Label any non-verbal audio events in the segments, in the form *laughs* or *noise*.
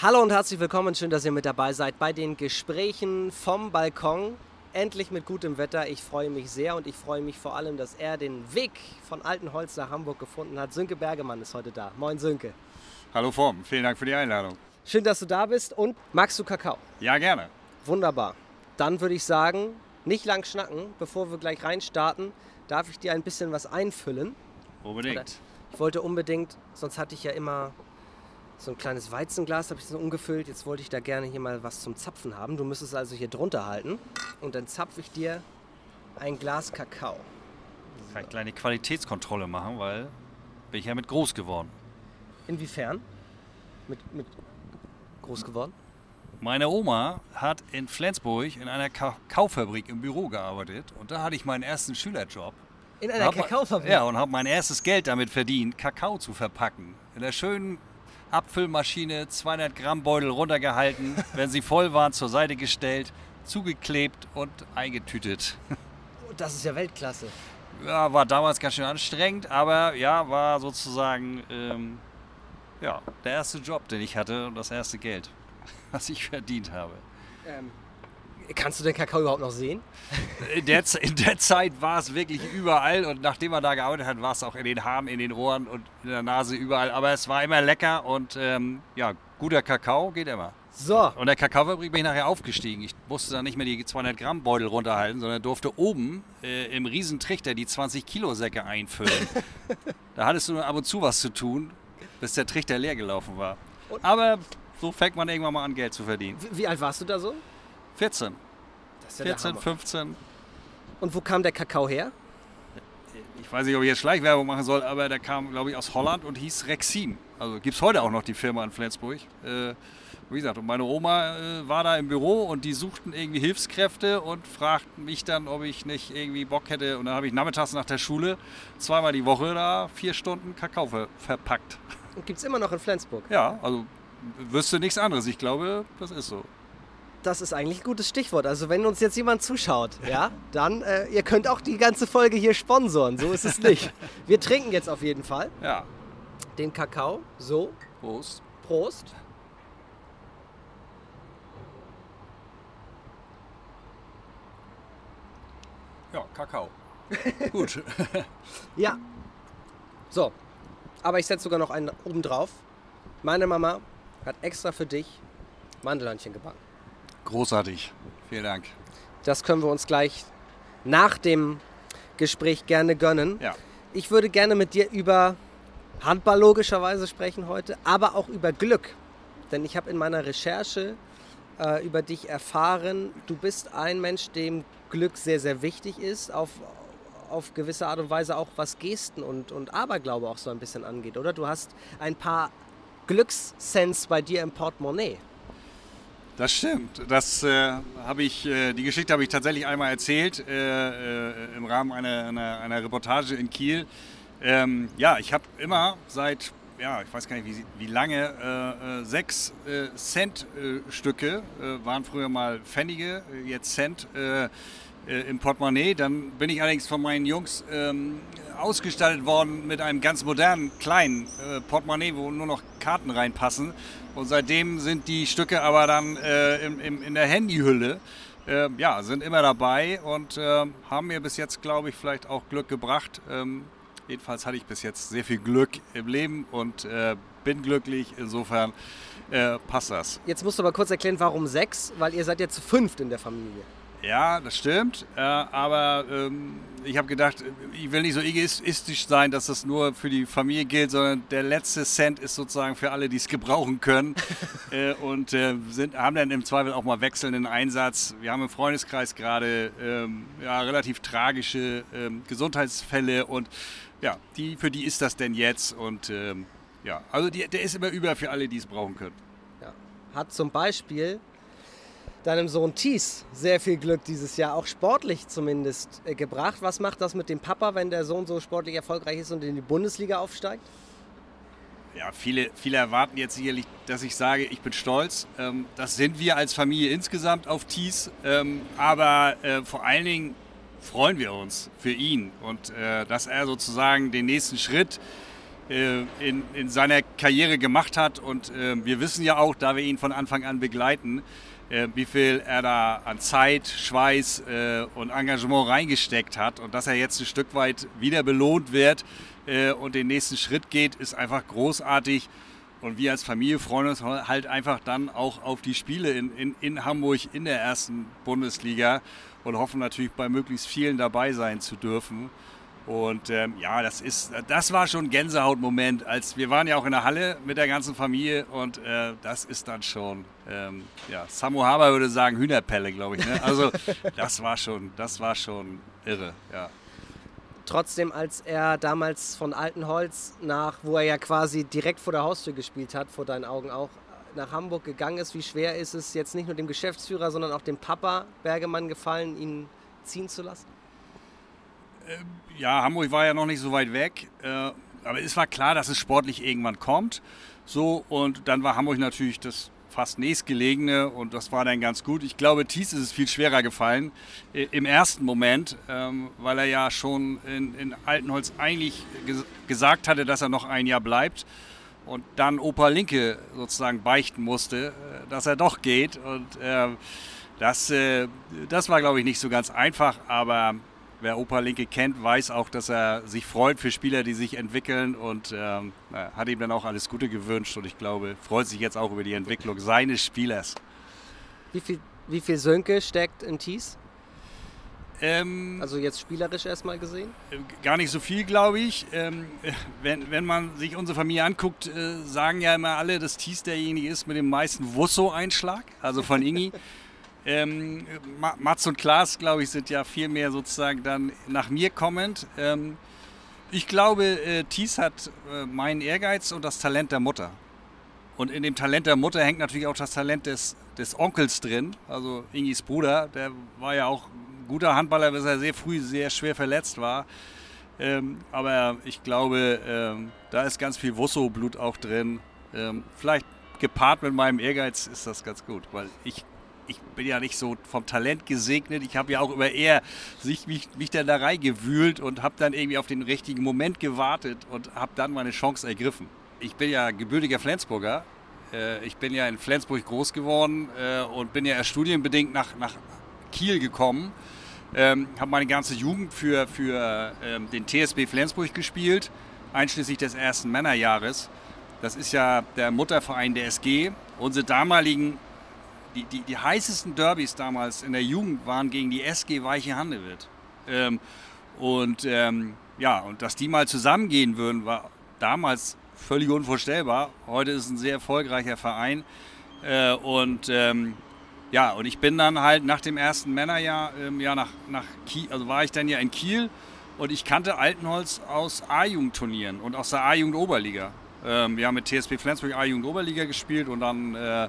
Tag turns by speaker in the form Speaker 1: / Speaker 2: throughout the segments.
Speaker 1: Hallo und herzlich willkommen, schön, dass ihr mit dabei seid bei den Gesprächen vom Balkon. Endlich mit gutem Wetter. Ich freue mich sehr und ich freue mich vor allem, dass er den Weg von Altenholz nach Hamburg gefunden hat. Sönke Bergemann ist heute da. Moin Sönke.
Speaker 2: Hallo Form, vielen Dank für die Einladung.
Speaker 1: Schön, dass du da bist und magst du Kakao?
Speaker 2: Ja, gerne.
Speaker 1: Wunderbar. Dann würde ich sagen, nicht lang schnacken, bevor wir gleich reinstarten, darf ich dir ein bisschen was einfüllen.
Speaker 2: Unbedingt.
Speaker 1: Oder ich wollte unbedingt, sonst hatte ich ja immer so ein kleines Weizenglas, habe ich so umgefüllt. Jetzt wollte ich da gerne hier mal was zum Zapfen haben. Du müsstest also hier drunter halten und dann zapfe ich dir ein Glas Kakao.
Speaker 2: Ich kann eine kleine Qualitätskontrolle machen, weil bin ich ja mit groß geworden.
Speaker 1: Inwiefern? Mit, mit groß geworden?
Speaker 2: Meine Oma hat in Flensburg in einer Kakaofabrik im Büro gearbeitet und da hatte ich meinen ersten Schülerjob.
Speaker 1: In einer Kakaofabrik?
Speaker 2: Ja, und habe mein erstes Geld damit verdient, Kakao zu verpacken. In der schönen Abfüllmaschine, 200 Gramm Beutel runtergehalten, *laughs* wenn sie voll waren, zur Seite gestellt, zugeklebt und eingetütet.
Speaker 1: Das ist ja Weltklasse.
Speaker 2: Ja, war damals ganz schön anstrengend, aber ja, war sozusagen ähm, ja, der erste Job, den ich hatte und das erste Geld, *laughs* was ich verdient habe.
Speaker 1: Ähm, Kannst du den Kakao überhaupt noch sehen?
Speaker 2: In der, in der Zeit war es wirklich überall und nachdem man da gearbeitet hat, war es auch in den Haaren, in den Ohren und in der Nase überall. Aber es war immer lecker und ähm, ja, guter Kakao geht immer.
Speaker 1: So.
Speaker 2: Und der Kakaofabrik bin ich nachher aufgestiegen. Ich musste dann nicht mehr die 200 Gramm Beutel runterhalten, sondern durfte oben äh, im Riesentrichter die 20 Kilo Säcke einfüllen. *laughs* da hattest du nur ab und zu was zu tun, bis der Trichter leer gelaufen war. Und Aber so fängt man irgendwann mal an, Geld zu verdienen.
Speaker 1: Wie alt warst du da so?
Speaker 2: 14. Ja 14, 15.
Speaker 1: Und wo kam der Kakao her?
Speaker 2: Ich weiß nicht, ob ich jetzt Schleichwerbung machen soll, aber der kam, glaube ich, aus Holland und hieß Rexin. Also gibt es heute auch noch die Firma in Flensburg. Äh, wie gesagt, und meine Oma äh, war da im Büro und die suchten irgendwie Hilfskräfte und fragten mich dann, ob ich nicht irgendwie Bock hätte. Und dann habe ich nachmittags nach der Schule zweimal die Woche da vier Stunden Kakao ver verpackt.
Speaker 1: Und gibt es immer noch in Flensburg?
Speaker 2: Ja, also wüsste nichts anderes. Ich glaube, das ist so
Speaker 1: das ist eigentlich ein gutes Stichwort. Also wenn uns jetzt jemand zuschaut, ja, dann äh, ihr könnt auch die ganze Folge hier sponsoren. So ist es nicht. Wir trinken jetzt auf jeden Fall.
Speaker 2: Ja.
Speaker 1: Den Kakao. So.
Speaker 2: Prost.
Speaker 1: Prost.
Speaker 2: Ja, Kakao. *laughs* Gut.
Speaker 1: ja. So. Aber ich setze sogar noch einen oben drauf. Meine Mama hat extra für dich Mandelhörnchen gebacken.
Speaker 2: Großartig. Vielen Dank.
Speaker 1: Das können wir uns gleich nach dem Gespräch gerne gönnen.
Speaker 2: Ja.
Speaker 1: Ich würde gerne mit dir über Handball logischerweise sprechen heute, aber auch über Glück. Denn ich habe in meiner Recherche äh, über dich erfahren, du bist ein Mensch, dem Glück sehr, sehr wichtig ist, auf, auf gewisse Art und Weise auch was Gesten und, und Aberglaube auch so ein bisschen angeht, oder? Du hast ein paar Glückssens bei dir im Portemonnaie.
Speaker 2: Das stimmt. Das äh, habe ich, äh, die Geschichte habe ich tatsächlich einmal erzählt äh, äh im Rahmen einer, einer, einer, Reportage in Kiel. Ähm, ja, ich habe immer seit, ja, ich weiß gar nicht wie, wie lange, äh, äh, sechs Cent-Stücke, waren früher mal Pfennige, jetzt Cent im Portemonnaie. Dann bin ich allerdings von meinen Jungs ähm, ausgestattet worden mit einem ganz modernen kleinen Portemonnaie, wo nur noch Karten reinpassen. Und seitdem sind die Stücke aber dann äh, im, im, in der Handyhülle. Äh, ja, sind immer dabei und äh, haben mir bis jetzt, glaube ich, vielleicht auch Glück gebracht. Ähm, jedenfalls hatte ich bis jetzt sehr viel Glück im Leben und äh, bin glücklich. Insofern äh, passt das.
Speaker 1: Jetzt musst du aber kurz erklären, warum sechs, weil ihr seid zu fünft in der Familie.
Speaker 2: Ja, das stimmt. Äh, aber ähm, ich habe gedacht, ich will nicht so egoistisch sein, dass das nur für die Familie gilt, sondern der letzte Cent ist sozusagen für alle, die es gebrauchen können. *laughs* äh, und äh, sind, haben dann im Zweifel auch mal wechselnden Einsatz. Wir haben im Freundeskreis gerade ähm, ja, relativ tragische ähm, Gesundheitsfälle und ja, die, für die ist das denn jetzt. Und ja, also die, der ist immer über für alle, die es brauchen können.
Speaker 1: Ja. Hat zum Beispiel deinem Sohn Thies sehr viel Glück dieses Jahr, auch sportlich zumindest, äh, gebracht. Was macht das mit dem Papa, wenn der Sohn so sportlich erfolgreich ist und in die Bundesliga aufsteigt?
Speaker 2: Ja, viele, viele erwarten jetzt sicherlich, dass ich sage, ich bin stolz. Ähm, das sind wir als Familie insgesamt auf Thies. Ähm, aber äh, vor allen Dingen freuen wir uns für ihn und äh, dass er sozusagen den nächsten Schritt äh, in, in seiner Karriere gemacht hat. Und äh, wir wissen ja auch, da wir ihn von Anfang an begleiten, äh, wie viel er da an Zeit, Schweiß äh, und Engagement reingesteckt hat. Und dass er jetzt ein Stück weit wieder belohnt wird äh, und den nächsten Schritt geht, ist einfach großartig. Und wir als Familie freuen uns halt einfach dann auch auf die Spiele in, in, in Hamburg in der ersten Bundesliga und hoffen natürlich bei möglichst vielen dabei sein zu dürfen. Und ähm, ja, das ist, das war schon ein Gänsehautmoment, als wir waren ja auch in der Halle mit der ganzen Familie und äh, das ist dann schon, ähm, ja, Samu Haber würde sagen Hühnerpelle, glaube ich. Ne? Also *laughs* das war schon, das war schon irre, ja.
Speaker 1: Trotzdem, als er damals von Altenholz nach, wo er ja quasi direkt vor der Haustür gespielt hat, vor deinen Augen auch, nach Hamburg gegangen ist, wie schwer ist es jetzt nicht nur dem Geschäftsführer, sondern auch dem Papa Bergemann gefallen, ihn ziehen zu lassen?
Speaker 2: Ähm, ja, Hamburg war ja noch nicht so weit weg. Äh, aber es war klar, dass es sportlich irgendwann kommt. So, und dann war Hamburg natürlich das fast nächstgelegene und das war dann ganz gut. Ich glaube, Thies ist es viel schwerer gefallen äh, im ersten Moment, ähm, weil er ja schon in, in Altenholz eigentlich ges gesagt hatte, dass er noch ein Jahr bleibt und dann Opa Linke sozusagen beichten musste, äh, dass er doch geht. Und äh, das, äh, das war, glaube ich, nicht so ganz einfach, aber wer Opa Linke kennt, weiß auch, dass er sich freut für Spieler, die sich entwickeln und ähm, hat ihm dann auch alles Gute gewünscht und ich glaube, freut sich jetzt auch über die Entwicklung seines Spielers.
Speaker 1: Wie viel, wie viel Sönke steckt in Thies? Ähm, also jetzt spielerisch erstmal gesehen?
Speaker 2: Äh, gar nicht so viel, glaube ich. Ähm, wenn, wenn man sich unsere Familie anguckt, äh, sagen ja immer alle, dass Thies derjenige ist mit dem meisten Wusso-Einschlag, also von Ingi. *laughs* Ähm, Mats und Klaas, glaube ich, sind ja viel mehr sozusagen dann nach mir kommend. Ähm, ich glaube, äh, Thies hat äh, meinen Ehrgeiz und das Talent der Mutter. Und in dem Talent der Mutter hängt natürlich auch das Talent des, des Onkels drin. Also Ingis Bruder, der war ja auch ein guter Handballer, bis er sehr früh sehr schwer verletzt war. Ähm, aber ich glaube, ähm, da ist ganz viel Wusso-Blut auch drin. Ähm, vielleicht gepaart mit meinem Ehrgeiz ist das ganz gut, weil ich ich bin ja nicht so vom Talent gesegnet. Ich habe ja auch über eher sich, mich, mich dann da reingewühlt und habe dann irgendwie auf den richtigen Moment gewartet und habe dann meine Chance ergriffen. Ich bin ja gebürtiger Flensburger. Äh, ich bin ja in Flensburg groß geworden äh, und bin ja erst studienbedingt nach, nach Kiel gekommen. Ähm, habe meine ganze Jugend für, für ähm, den TSB Flensburg gespielt, einschließlich des ersten Männerjahres. Das ist ja der Mutterverein der SG. Unsere damaligen die, die, die heißesten Derbys damals in der Jugend waren gegen die SG Weiche Handewitt. Ähm, und ähm, ja, und dass die mal zusammengehen würden, war damals völlig unvorstellbar. Heute ist ein sehr erfolgreicher Verein. Äh, und ähm, ja, und ich bin dann halt nach dem ersten Männerjahr, ähm, ja, nach, nach Kiel, also war ich dann ja in Kiel und ich kannte Altenholz aus A-Jugendturnieren und aus der A-Jugend-Oberliga. Ähm, wir haben mit TSP Flensburg A-Jugend-Oberliga gespielt und dann äh,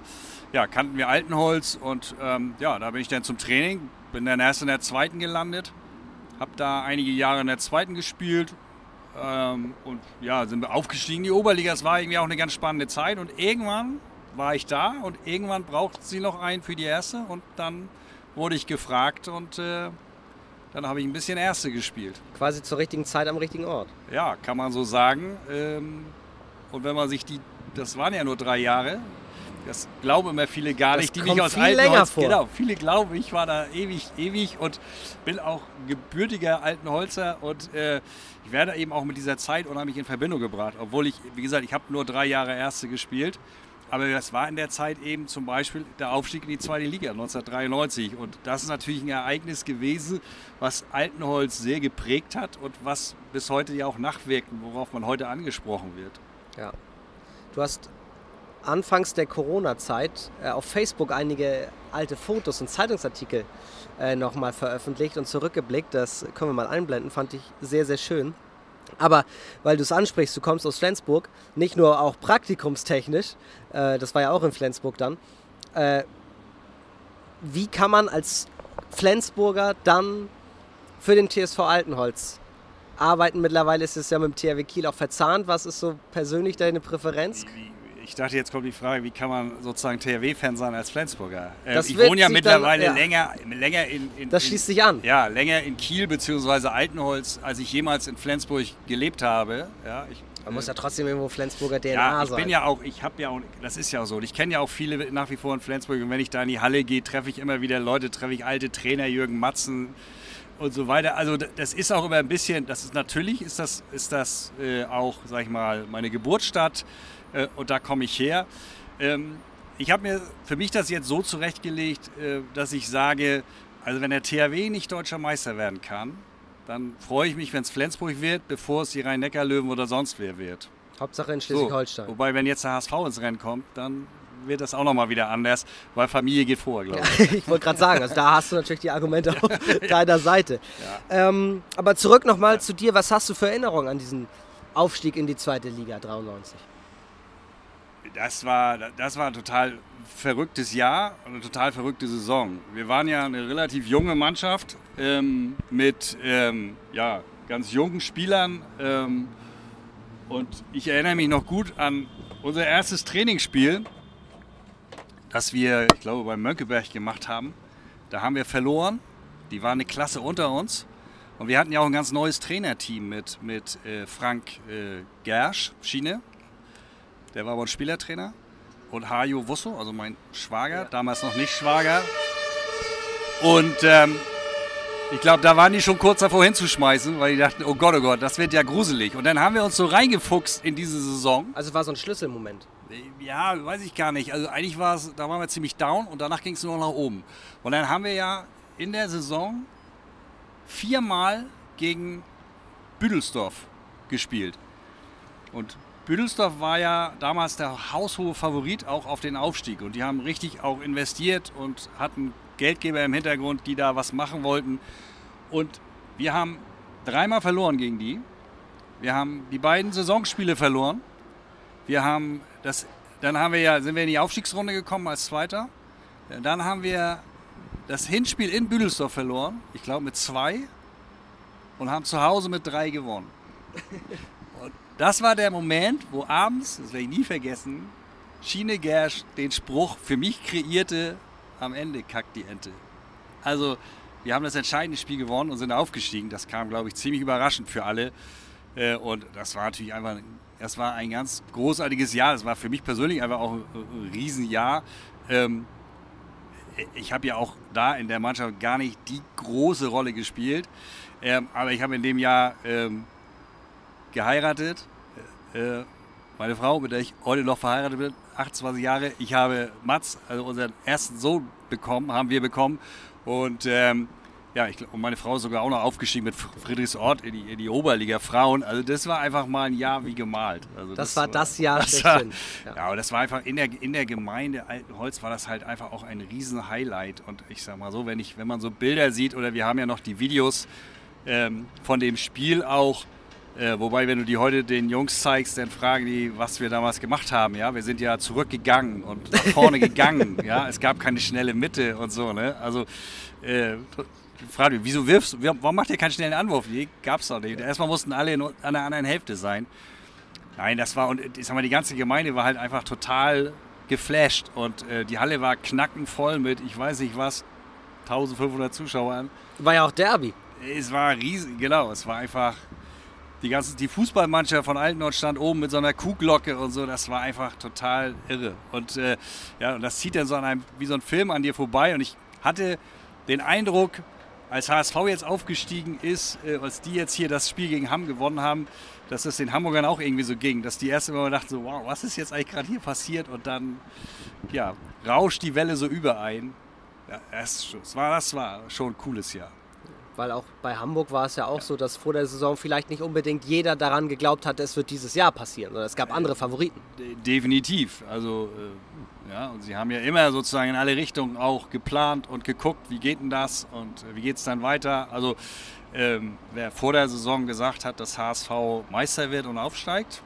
Speaker 2: ja, kannten wir Altenholz und ähm, ja, da bin ich dann zum Training, bin dann erst in der zweiten gelandet, habe da einige Jahre in der zweiten gespielt ähm, und ja, sind wir aufgestiegen. Die Oberliga, es war irgendwie auch eine ganz spannende Zeit und irgendwann war ich da und irgendwann braucht sie noch einen für die erste und dann wurde ich gefragt und äh, dann habe ich ein bisschen Erste gespielt.
Speaker 1: Quasi zur richtigen Zeit am richtigen Ort.
Speaker 2: Ja, kann man so sagen. Ähm, und wenn man sich die, das waren ja nur drei Jahre, das glauben immer viele gar das nicht, die nicht aus viel Altenholz. Vor. Genau, viele glauben, ich war da ewig, ewig und bin auch gebürtiger Altenholzer und äh, ich werde eben auch mit dieser Zeit unheimlich in Verbindung gebracht. Obwohl ich, wie gesagt, ich habe nur drei Jahre Erste gespielt. Aber das war in der Zeit eben zum Beispiel der Aufstieg in die zweite Liga 1993. Und das ist natürlich ein Ereignis gewesen, was Altenholz sehr geprägt hat und was bis heute ja auch nachwirkt, worauf man heute angesprochen wird.
Speaker 1: Ja. Du hast anfangs der Corona-Zeit äh, auf Facebook einige alte Fotos und Zeitungsartikel äh, nochmal veröffentlicht und zurückgeblickt. Das können wir mal einblenden, fand ich sehr, sehr schön. Aber weil du es ansprichst, du kommst aus Flensburg, nicht nur auch praktikumstechnisch, äh, das war ja auch in Flensburg dann. Äh, wie kann man als Flensburger dann für den TSV Altenholz arbeiten? Mittlerweile ist es ja mit dem THW Kiel auch verzahnt. Was ist so persönlich deine Präferenz?
Speaker 2: Ich dachte, jetzt kommt die Frage, wie kann man sozusagen THW-Fan sein als Flensburger? Äh, ich wohne ja mittlerweile dann, ja. länger, länger in, in,
Speaker 1: Das schließt sich an.
Speaker 2: Ja, länger in Kiel bzw. Altenholz, als ich jemals in Flensburg gelebt habe. Ja, ich
Speaker 1: Man muss ja trotzdem irgendwo Flensburger DNA
Speaker 2: ja, ich
Speaker 1: sein.
Speaker 2: bin ja auch, ich habe ja auch, das ist ja auch so. Ich kenne ja auch viele nach wie vor in Flensburg. Und wenn ich da in die Halle gehe, treffe ich immer wieder Leute, treffe ich alte Trainer, Jürgen Matzen und so weiter. Also das ist auch immer ein bisschen, das ist natürlich, ist das, ist das äh, auch, sag ich mal, meine Geburtsstadt. Äh, und da komme ich her. Ähm, ich habe mir für mich das jetzt so zurechtgelegt, äh, dass ich sage, also wenn der THW nicht deutscher Meister werden kann, dann freue ich mich, wenn es Flensburg wird, bevor es die Rhein-Neckar-Löwen oder sonst wer wird.
Speaker 1: Hauptsache in Schleswig-Holstein.
Speaker 2: So, wobei, wenn jetzt der HSV ins Rennen kommt, dann wird das auch nochmal wieder anders, weil Familie geht vor, glaube ich. *laughs*
Speaker 1: ich wollte gerade sagen, also da hast du natürlich die Argumente auf *laughs* deiner Seite. Ja. Ähm, aber zurück nochmal ja. zu dir, was hast du für Erinnerungen an diesen Aufstieg in die zweite Liga 93?
Speaker 2: Das war, das war ein total verrücktes Jahr und eine total verrückte Saison. Wir waren ja eine relativ junge Mannschaft ähm, mit ähm, ja, ganz jungen Spielern. Ähm, und ich erinnere mich noch gut an unser erstes Trainingsspiel, das wir, ich glaube, bei Mönckeberg gemacht haben. Da haben wir verloren. Die waren eine Klasse unter uns. Und wir hatten ja auch ein ganz neues Trainerteam mit, mit äh, Frank äh, Gersch, Schiene. Der war bei uns Spielertrainer. Und Hajo Wusso, also mein Schwager, ja. damals noch nicht Schwager. Und ähm, ich glaube, da waren die schon kurz davor hinzuschmeißen, weil die dachten, oh Gott, oh Gott, das wird ja gruselig. Und dann haben wir uns so reingefuchst in diese Saison.
Speaker 1: Also war so ein Schlüsselmoment.
Speaker 2: Ja, weiß ich gar nicht. Also eigentlich war es, da waren wir ziemlich down und danach ging es nur noch nach oben. Und dann haben wir ja in der Saison viermal gegen Büdelsdorf gespielt. Und Büdelsdorf war ja damals der haushohe Favorit auch auf den Aufstieg. Und die haben richtig auch investiert und hatten Geldgeber im Hintergrund, die da was machen wollten. Und wir haben dreimal verloren gegen die. Wir haben die beiden Saisonspiele verloren. Wir haben das, dann haben wir ja, sind wir in die Aufstiegsrunde gekommen als Zweiter. Dann haben wir das Hinspiel in Büdelsdorf verloren, ich glaube mit zwei, und haben zu Hause mit drei gewonnen. *laughs* Das war der Moment, wo abends, das werde ich nie vergessen, Schiene Gersch den Spruch für mich kreierte, am Ende kackt die Ente. Also wir haben das entscheidende Spiel gewonnen und sind aufgestiegen. Das kam, glaube ich, ziemlich überraschend für alle. Äh, und das war natürlich einfach, das war ein ganz großartiges Jahr. Das war für mich persönlich einfach auch ein Riesenjahr. Ähm, ich habe ja auch da in der Mannschaft gar nicht die große Rolle gespielt. Ähm, aber ich habe in dem Jahr ähm, geheiratet. Äh, meine Frau, mit der ich heute noch verheiratet bin, 28 Jahre. Ich habe Mats, also unseren ersten Sohn bekommen, haben wir bekommen. Und ähm, ja, ich, und meine Frau ist sogar auch noch aufgestiegen mit Friedrichsort in die, in die Oberliga Frauen. Also das war einfach mal ein Jahr wie gemalt. Also
Speaker 1: das, das war das Jahr das war, ja.
Speaker 2: ja, das war einfach in der, in der Gemeinde Altenholz war das halt einfach auch ein riesen Highlight. Und ich sag mal so, wenn, ich, wenn man so Bilder sieht oder wir haben ja noch die Videos ähm, von dem Spiel auch, äh, wobei, wenn du die heute den Jungs zeigst, dann fragen die, was wir damals gemacht haben. Ja, wir sind ja zurückgegangen und nach vorne *laughs* gegangen. Ja, es gab keine schnelle Mitte und so. Ne? Also äh, frage mich, wieso wirfst du? Warum macht ihr keinen schnellen Anwurf? Die gab es doch nicht. Erstmal mussten alle an der anderen Hälfte sein. Nein, das war und ich sag mal, die ganze Gemeinde war halt einfach total geflasht und äh, die Halle war knackenvoll mit, ich weiß nicht was, 1500 Zuschauern.
Speaker 1: War ja auch Derby.
Speaker 2: Es war riesig, genau. Es war einfach die ganze die Fußballmannschaft von Altnord stand oben mit so einer Kuhglocke und so, das war einfach total irre. Und äh, ja, und das zieht dann so an einem, wie so ein Film an dir vorbei. Und ich hatte den Eindruck, als HSV jetzt aufgestiegen ist, äh, als die jetzt hier das Spiel gegen Hamm gewonnen haben, dass es den Hamburgern auch irgendwie so ging, dass die erst immer dachten so, wow, was ist jetzt eigentlich gerade hier passiert? Und dann, ja, rauscht die Welle so überein. Ja, das, war, das war schon ein cooles Jahr
Speaker 1: weil auch bei Hamburg war es ja auch ja. so, dass vor der Saison vielleicht nicht unbedingt jeder daran geglaubt hat, es wird dieses Jahr passieren, sondern es gab andere Favoriten.
Speaker 2: Definitiv. Also äh, ja, und sie haben ja immer sozusagen in alle Richtungen auch geplant und geguckt, wie geht denn das und wie geht es dann weiter. Also ähm, wer vor der Saison gesagt hat, dass HSV Meister wird und aufsteigt,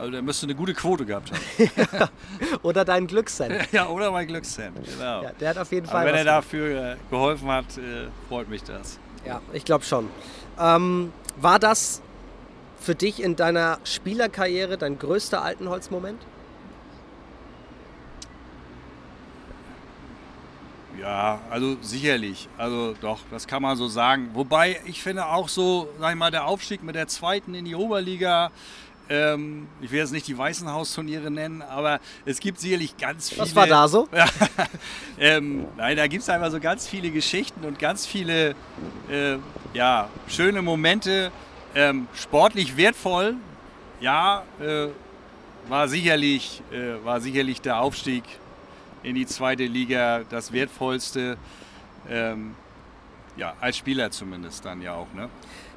Speaker 2: also der müsste eine gute Quote gehabt haben. *laughs*
Speaker 1: oder dein Glückscent. *laughs*
Speaker 2: ja, oder mein Glückscent, genau. Ja,
Speaker 1: der hat auf jeden Fall.
Speaker 2: Aber wenn er dafür äh, geholfen hat, äh, freut mich das.
Speaker 1: Ja, ich glaube schon. Ähm, war das für dich in deiner Spielerkarriere dein größter Altenholz-Moment?
Speaker 2: Ja, also sicherlich. Also doch, das kann man so sagen. Wobei ich finde auch so, sag ich mal, der Aufstieg mit der zweiten in die Oberliga, Ähm, ich will jetzt nicht die Weißenhaus-Turniere nennen, aber es gibt sicherlich ganz viele.
Speaker 1: Was war da so? *laughs*
Speaker 2: ähm, nein, da gibt es einfach so ganz viele Geschichten und ganz viele äh, ja, schöne Momente. Ähm, sportlich wertvoll, ja, äh, war, sicherlich, äh, war sicherlich der Aufstieg in die zweite Liga das wertvollste. Ähm, ja, als Spieler zumindest dann ja auch. Ne?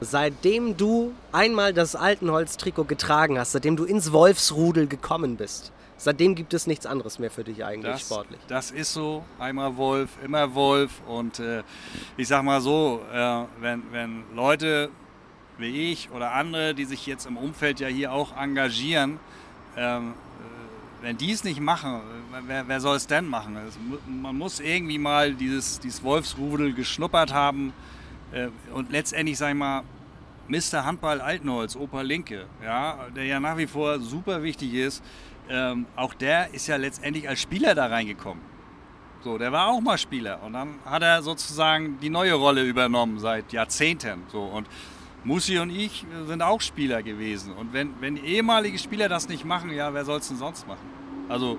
Speaker 1: Seitdem du einmal das Altenholz-Trikot getragen hast, seitdem du ins Wolfsrudel gekommen bist, seitdem gibt es nichts anderes mehr für dich eigentlich
Speaker 2: das,
Speaker 1: sportlich.
Speaker 2: Das ist so. Einmal Wolf, immer Wolf. Und äh, ich sag mal so, äh, wenn, wenn Leute wie ich oder andere, die sich jetzt im Umfeld ja hier auch engagieren, ähm, äh, wenn die es nicht machen, wer, wer soll es denn machen? Es, man muss irgendwie mal dieses, dieses Wolfsrudel geschnuppert haben äh, und letztendlich, sag ich mal, Mr. Handball Altenholz, Opa Linke, ja, der ja nach wie vor super wichtig ist, ähm, auch der ist ja letztendlich als Spieler da reingekommen. So, der war auch mal Spieler und dann hat er sozusagen die neue Rolle übernommen seit Jahrzehnten. So und Musi und ich sind auch Spieler gewesen. Und wenn, wenn ehemalige Spieler das nicht machen, ja, wer soll es denn sonst machen? Also,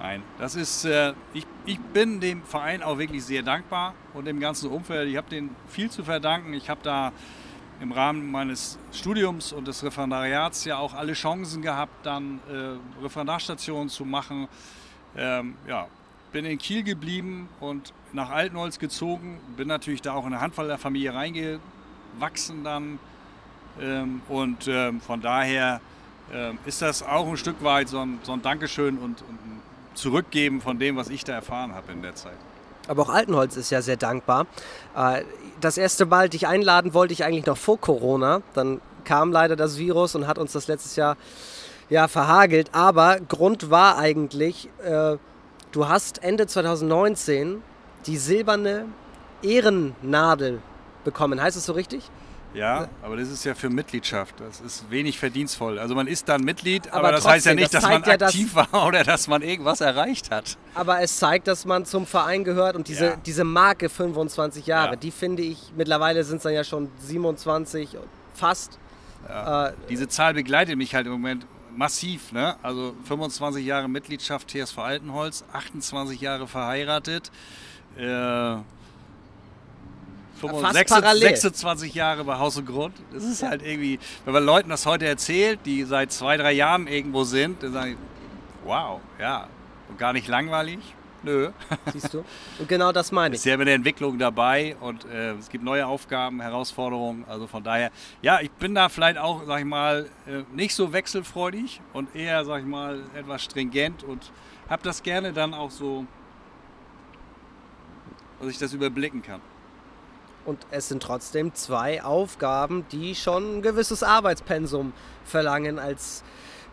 Speaker 2: nein, das ist, äh, ich, ich bin dem Verein auch wirklich sehr dankbar und dem ganzen Umfeld. Ich habe denen viel zu verdanken. Ich habe da im Rahmen meines Studiums und des Referendariats ja auch alle Chancen gehabt, dann äh, Referendarstationen zu machen. Ähm, ja, bin in Kiel geblieben und nach Altenholz gezogen. Bin natürlich da auch in eine Handballerfamilie reingewachsen dann. Ähm, und ähm, von daher ist das auch ein Stück weit so ein, so ein Dankeschön und, und ein Zurückgeben von dem, was ich da erfahren habe in der Zeit.
Speaker 1: Aber auch Altenholz ist ja sehr dankbar. Äh, das erste Mal dich einladen wollte ich eigentlich noch vor Corona. Dann kam leider das Virus und hat uns das letztes Jahr ja, verhagelt. Aber Grund war eigentlich, äh, du hast Ende 2019 die silberne Ehrennadel bekommen. Heißt es so richtig?
Speaker 2: Ja, aber das ist ja für Mitgliedschaft. Das ist wenig verdienstvoll. Also man ist dann Mitglied, aber, aber das trotzdem, heißt ja nicht, das dass man ja, aktiv dass, war *laughs* oder dass man irgendwas erreicht hat.
Speaker 1: Aber es zeigt, dass man zum Verein gehört und diese, ja. diese Marke 25 Jahre, ja. die finde ich, mittlerweile sind es dann ja schon 27 fast.
Speaker 2: Äh, Diese Zahl begleitet mich halt im Moment massiv. Ne? Also 25 Jahre Mitgliedschaft TSV Altenholz, 28 Jahre verheiratet. Äh, 26, 26 Jahre bei Haus und Grund. Das ist halt irgendwie, wenn man Leuten das heute erzählt, die seit zwei, drei Jahren irgendwo sind, dann sagen die, wow, ja, und gar nicht langweilig. Nö. *laughs*
Speaker 1: Siehst du? Und genau das meine ich.
Speaker 2: Ist ja mit der Entwicklung dabei und äh, es gibt neue Aufgaben, Herausforderungen. Also von daher, ja, ich bin da vielleicht auch, sag ich mal, äh, nicht so wechselfreudig und eher, sag ich mal, etwas stringent und habe das gerne dann auch so, dass ich das überblicken kann.
Speaker 1: Und es sind trotzdem zwei Aufgaben, die schon ein gewisses Arbeitspensum verlangen als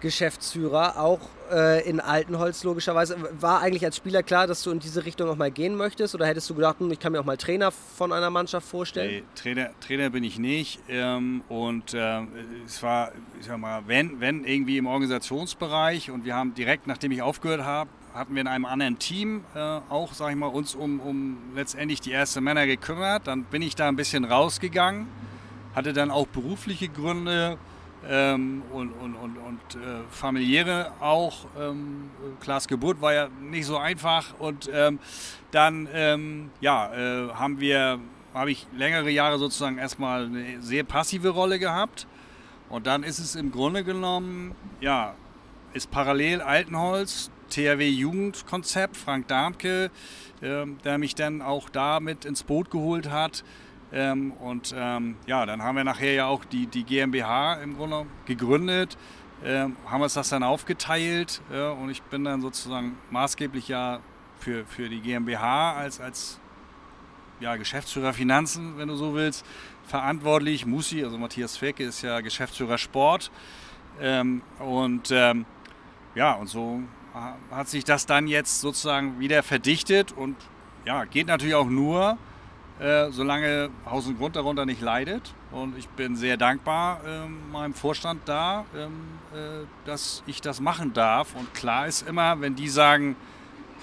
Speaker 1: Geschäftsführer, auch äh, in Altenholz logischerweise. War eigentlich als Spieler klar, dass du in diese Richtung auch mal gehen möchtest? Oder hättest du gedacht, hm, ich kann mir auch mal Trainer von einer Mannschaft vorstellen? Nee,
Speaker 2: Trainer, Trainer bin ich nicht. Ähm, und äh, es war, ich sag mal, wenn, wenn irgendwie im Organisationsbereich und wir haben direkt, nachdem ich aufgehört habe, hatten wir in einem anderen Team äh, auch, sag ich mal, uns um, um letztendlich die ersten Männer gekümmert. Dann bin ich da ein bisschen rausgegangen, hatte dann auch berufliche Gründe ähm, und, und, und, und äh, familiäre auch. Ähm, Klaas Geburt war ja nicht so einfach und ähm, dann ähm, ja, äh, haben wir, habe ich längere Jahre sozusagen erstmal eine sehr passive Rolle gehabt und dann ist es im Grunde genommen, ja, ist parallel Altenholz THW Jugendkonzept, Frank Darmke, äh, der mich dann auch da mit ins Boot geholt hat. Ähm, und ähm, ja, dann haben wir nachher ja auch die, die GmbH im Grunde gegründet, ähm, haben uns das dann aufgeteilt äh, und ich bin dann sozusagen maßgeblich ja für, für die GmbH als, als ja, Geschäftsführer Finanzen, wenn du so willst, verantwortlich. Musi, also Matthias Fecke, ist ja Geschäftsführer Sport. Ähm, und ähm, ja, und so hat sich das dann jetzt sozusagen wieder verdichtet und ja, geht natürlich auch nur, äh, solange Haus und Grund darunter nicht leidet. Und ich bin sehr dankbar äh, meinem Vorstand da, ähm, äh, dass ich das machen darf. Und klar ist immer, wenn die sagen,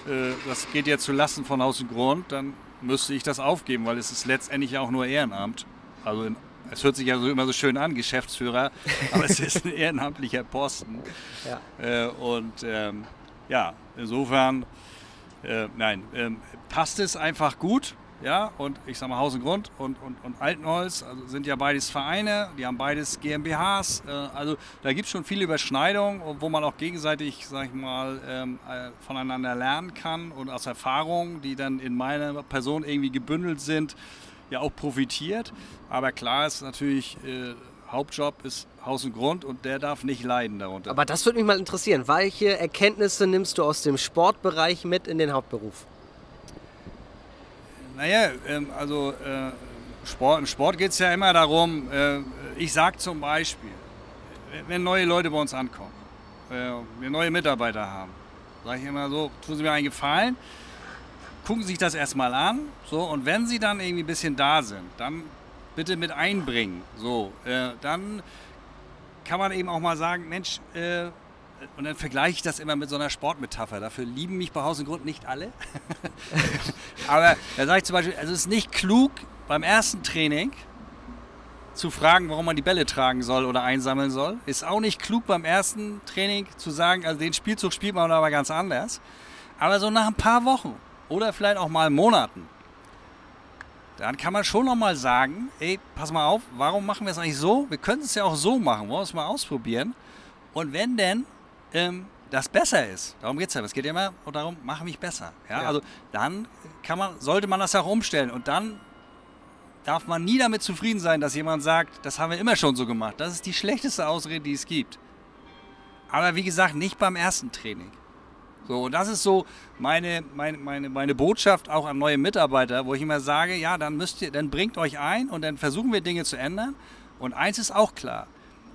Speaker 2: äh, das geht jetzt zu Lasten von Haus und Grund, dann müsste ich das aufgeben, weil es ist letztendlich auch nur Ehrenamt. Also in, es hört sich ja so immer so schön an, Geschäftsführer, *laughs* aber es ist ein ehrenamtlicher Posten. Ja. Äh, und ähm, ja, insofern, äh, nein, ähm, passt es einfach gut. Ja, und ich sag mal Haus und Grund und, und, und Altenholz also sind ja beides Vereine, die haben beides GmbHs. Äh, also da gibt es schon viele Überschneidungen, wo man auch gegenseitig, sag ich mal, ähm, äh, voneinander lernen kann und aus Erfahrungen, die dann in meiner Person irgendwie gebündelt sind, ja auch profitiert. Aber klar ist natürlich, äh, Hauptjob ist Haus und Grund und der darf nicht leiden darunter.
Speaker 1: Aber das würde mich mal interessieren. Welche Erkenntnisse nimmst du aus dem Sportbereich mit in den Hauptberuf?
Speaker 2: Naja, ähm, also äh, Sport, im Sport geht es ja immer darum, äh, ich sage zum Beispiel, wenn neue Leute bei uns ankommen, äh, wir neue Mitarbeiter haben, sage ich immer so, tun Sie mir einen Gefallen, gucken Sie sich das erstmal an, so, und wenn Sie dann irgendwie ein bisschen da sind, dann bitte mit einbringen, so, äh, dann kann man eben auch mal sagen, Mensch, äh, und dann vergleiche ich das immer mit so einer Sportmetapher. Dafür lieben mich bei Haus und Grund nicht alle. *laughs* Aber da sage ich zum Beispiel, also es ist nicht klug, beim ersten Training zu fragen, warum man die Bälle tragen soll oder einsammeln soll. Ist auch nicht klug beim ersten Training zu sagen, also den Spielzug spielt man aber ganz anders. Aber so nach ein paar Wochen oder vielleicht auch mal Monaten, dann kann man schon noch mal sagen, ey, pass mal auf, warum machen wir es eigentlich so? Wir können es ja auch so machen, wollen wir es mal ausprobieren. Und wenn denn ähm, das besser ist. Darum geht es ja. Es geht immer darum, mache mich besser. Ja? ja? Also dann kann man, sollte man das auch umstellen. Und dann darf man nie damit zufrieden sein, dass jemand sagt, das haben wir immer schon so gemacht. Das ist die schlechteste Ausrede, die es gibt. Aber wie gesagt, nicht beim ersten Training. So, und das ist so meine, meine, meine, meine Botschaft auch an neue Mitarbeiter, wo ich immer sage, ja, dann müsst ihr, dann bringt euch ein und dann versuchen wir Dinge zu ändern. Und eins ist auch klar,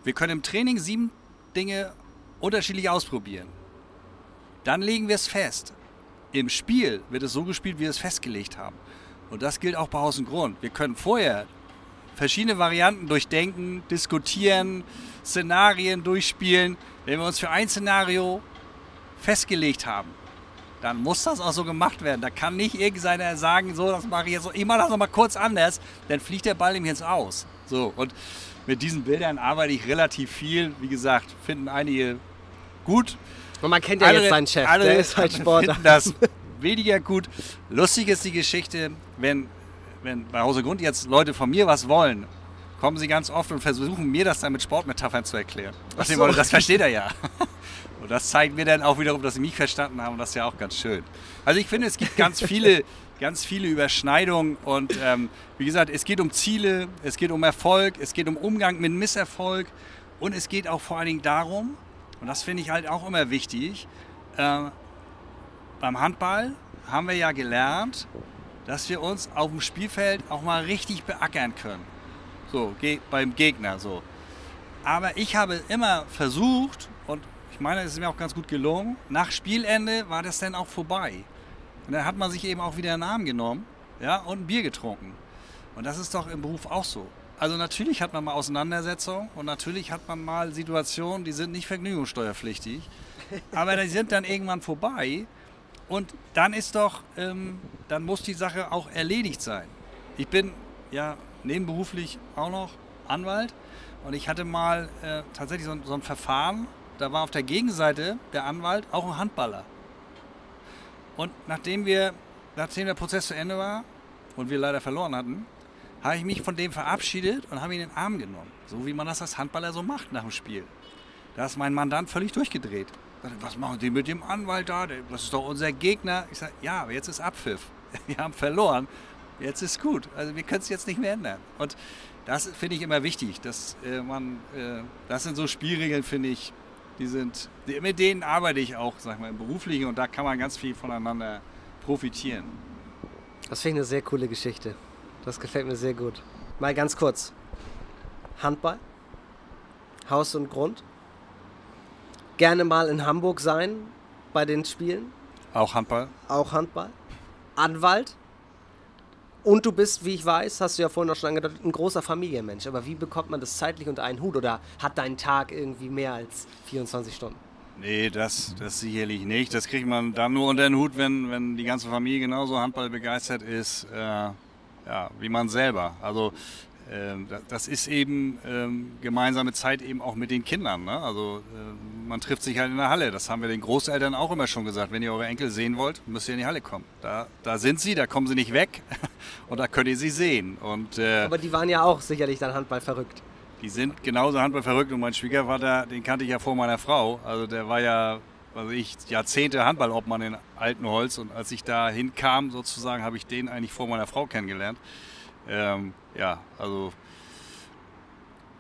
Speaker 2: wir können im Training sieben Dinge unterschiedlich ausprobieren. Dann legen wir es fest. Im Spiel wird es so gespielt, wie wir es festgelegt haben. Und das gilt auch bei Haus und Grund. Wir können vorher verschiedene Varianten durchdenken, diskutieren, Szenarien durchspielen. Wenn wir uns für ein Szenario festgelegt haben, dann muss das auch so gemacht werden. Da kann nicht irgendeiner sagen, so, das mache ich jetzt so, ich mache das nochmal kurz anders, dann fliegt der Ball ihm jetzt aus. So, und mit diesen Bildern arbeite ich relativ viel. Wie gesagt, finden einige gut.
Speaker 1: Und man kennt ja alle, jetzt seinen Chef, alle der ist halt Sportler.
Speaker 2: das weniger gut. Lustig ist die Geschichte, wenn, wenn bei Hause Grund jetzt Leute von mir was wollen, kommen sie ganz oft und versuchen mir das dann mit Sportmetaphern zu erklären. So. Das versteht er ja. *laughs* Und das zeigt mir dann auch wiederum, dass sie mich verstanden haben. Und das ist ja auch ganz schön. Also ich finde, es gibt ganz viele, *laughs* ganz viele Überschneidungen. Und ähm, wie gesagt, es geht um Ziele, es geht um Erfolg, es geht um Umgang mit Misserfolg. Und es geht auch vor allen Dingen darum, und das finde ich halt auch immer wichtig. Äh, beim Handball haben wir ja gelernt, dass wir uns auf dem Spielfeld auch mal richtig beackern können. So, ge beim Gegner so. Aber ich habe immer versucht, und ich meine, es ist mir auch ganz gut gelungen, nach Spielende war das dann auch vorbei. Und dann hat man sich eben auch wieder einen Arm genommen ja, und ein Bier getrunken. Und das ist doch im Beruf auch so. Also natürlich hat man mal Auseinandersetzungen und natürlich hat man mal Situationen, die sind nicht vergnügungssteuerpflichtig, aber die sind dann irgendwann vorbei und dann ist doch, ähm, dann muss die Sache auch erledigt sein. Ich bin ja nebenberuflich auch noch Anwalt und ich hatte mal äh, tatsächlich so, so ein Verfahren, da war auf der Gegenseite der Anwalt auch ein Handballer. Und nachdem wir, nachdem der Prozess zu Ende war und wir leider verloren hatten, habe ich mich von dem verabschiedet und habe ihn in den Arm genommen. So wie man das als Handballer so macht nach dem Spiel. Da ist mein Mandant völlig durchgedreht. Was machen die mit dem Anwalt da? Das ist doch unser Gegner. Ich sage, ja, aber jetzt ist Abpfiff. *laughs* Wir haben verloren. Jetzt ist gut. Also wir können es jetzt nicht mehr ändern. Und das finde ich immer wichtig. Dass, äh, man, äh, das sind so Spielregeln, finde ich, die sind, die, mit denen arbeite ich auch, sag mal, im Beruflichen und da kann man ganz viel voneinander profitieren.
Speaker 1: Das finde ich eine sehr coole Geschichte. Das gefällt mir sehr gut. Mal ganz kurz. Handball, Haus und Grund. Gerne mal in Hamburg sein bei den Spielen.
Speaker 2: Auch Handball.
Speaker 1: Auch Handball. Anwalt. Und du bist, wie ich weiß, hast du ja vorhin auch schon angedeutet, ein großer Familienmensch. Aber wie bekommt man das zeitlich unter einen Hut? Oder hat dein Tag irgendwie mehr als 24 Stunden?
Speaker 2: Nee, das, das sicherlich nicht. Das kriegt man dann nur unter den Hut, wenn, wenn die ganze Familie genauso Handball begeistert ist. Äh ja, wie man selber. Also ähm, das ist eben ähm, gemeinsame Zeit eben auch mit den Kindern. Ne? Also äh, man trifft sich halt in der Halle. Das haben wir den Großeltern auch immer schon gesagt. Wenn ihr eure Enkel sehen wollt, müsst ihr in die Halle kommen. Da, da sind sie, da kommen sie nicht weg *laughs* und da könnt ihr sie sehen. Und,
Speaker 1: äh, Aber die waren ja auch sicherlich dann Handball verrückt.
Speaker 2: Die sind genauso Handball verrückt und mein Schwiegervater, den kannte ich ja vor meiner Frau. Also der war ja, also ich, Jahrzehnte Handballobmann in Altenholz und als ich da hinkam sozusagen, habe ich den eigentlich vor meiner Frau kennengelernt. Ähm, ja, also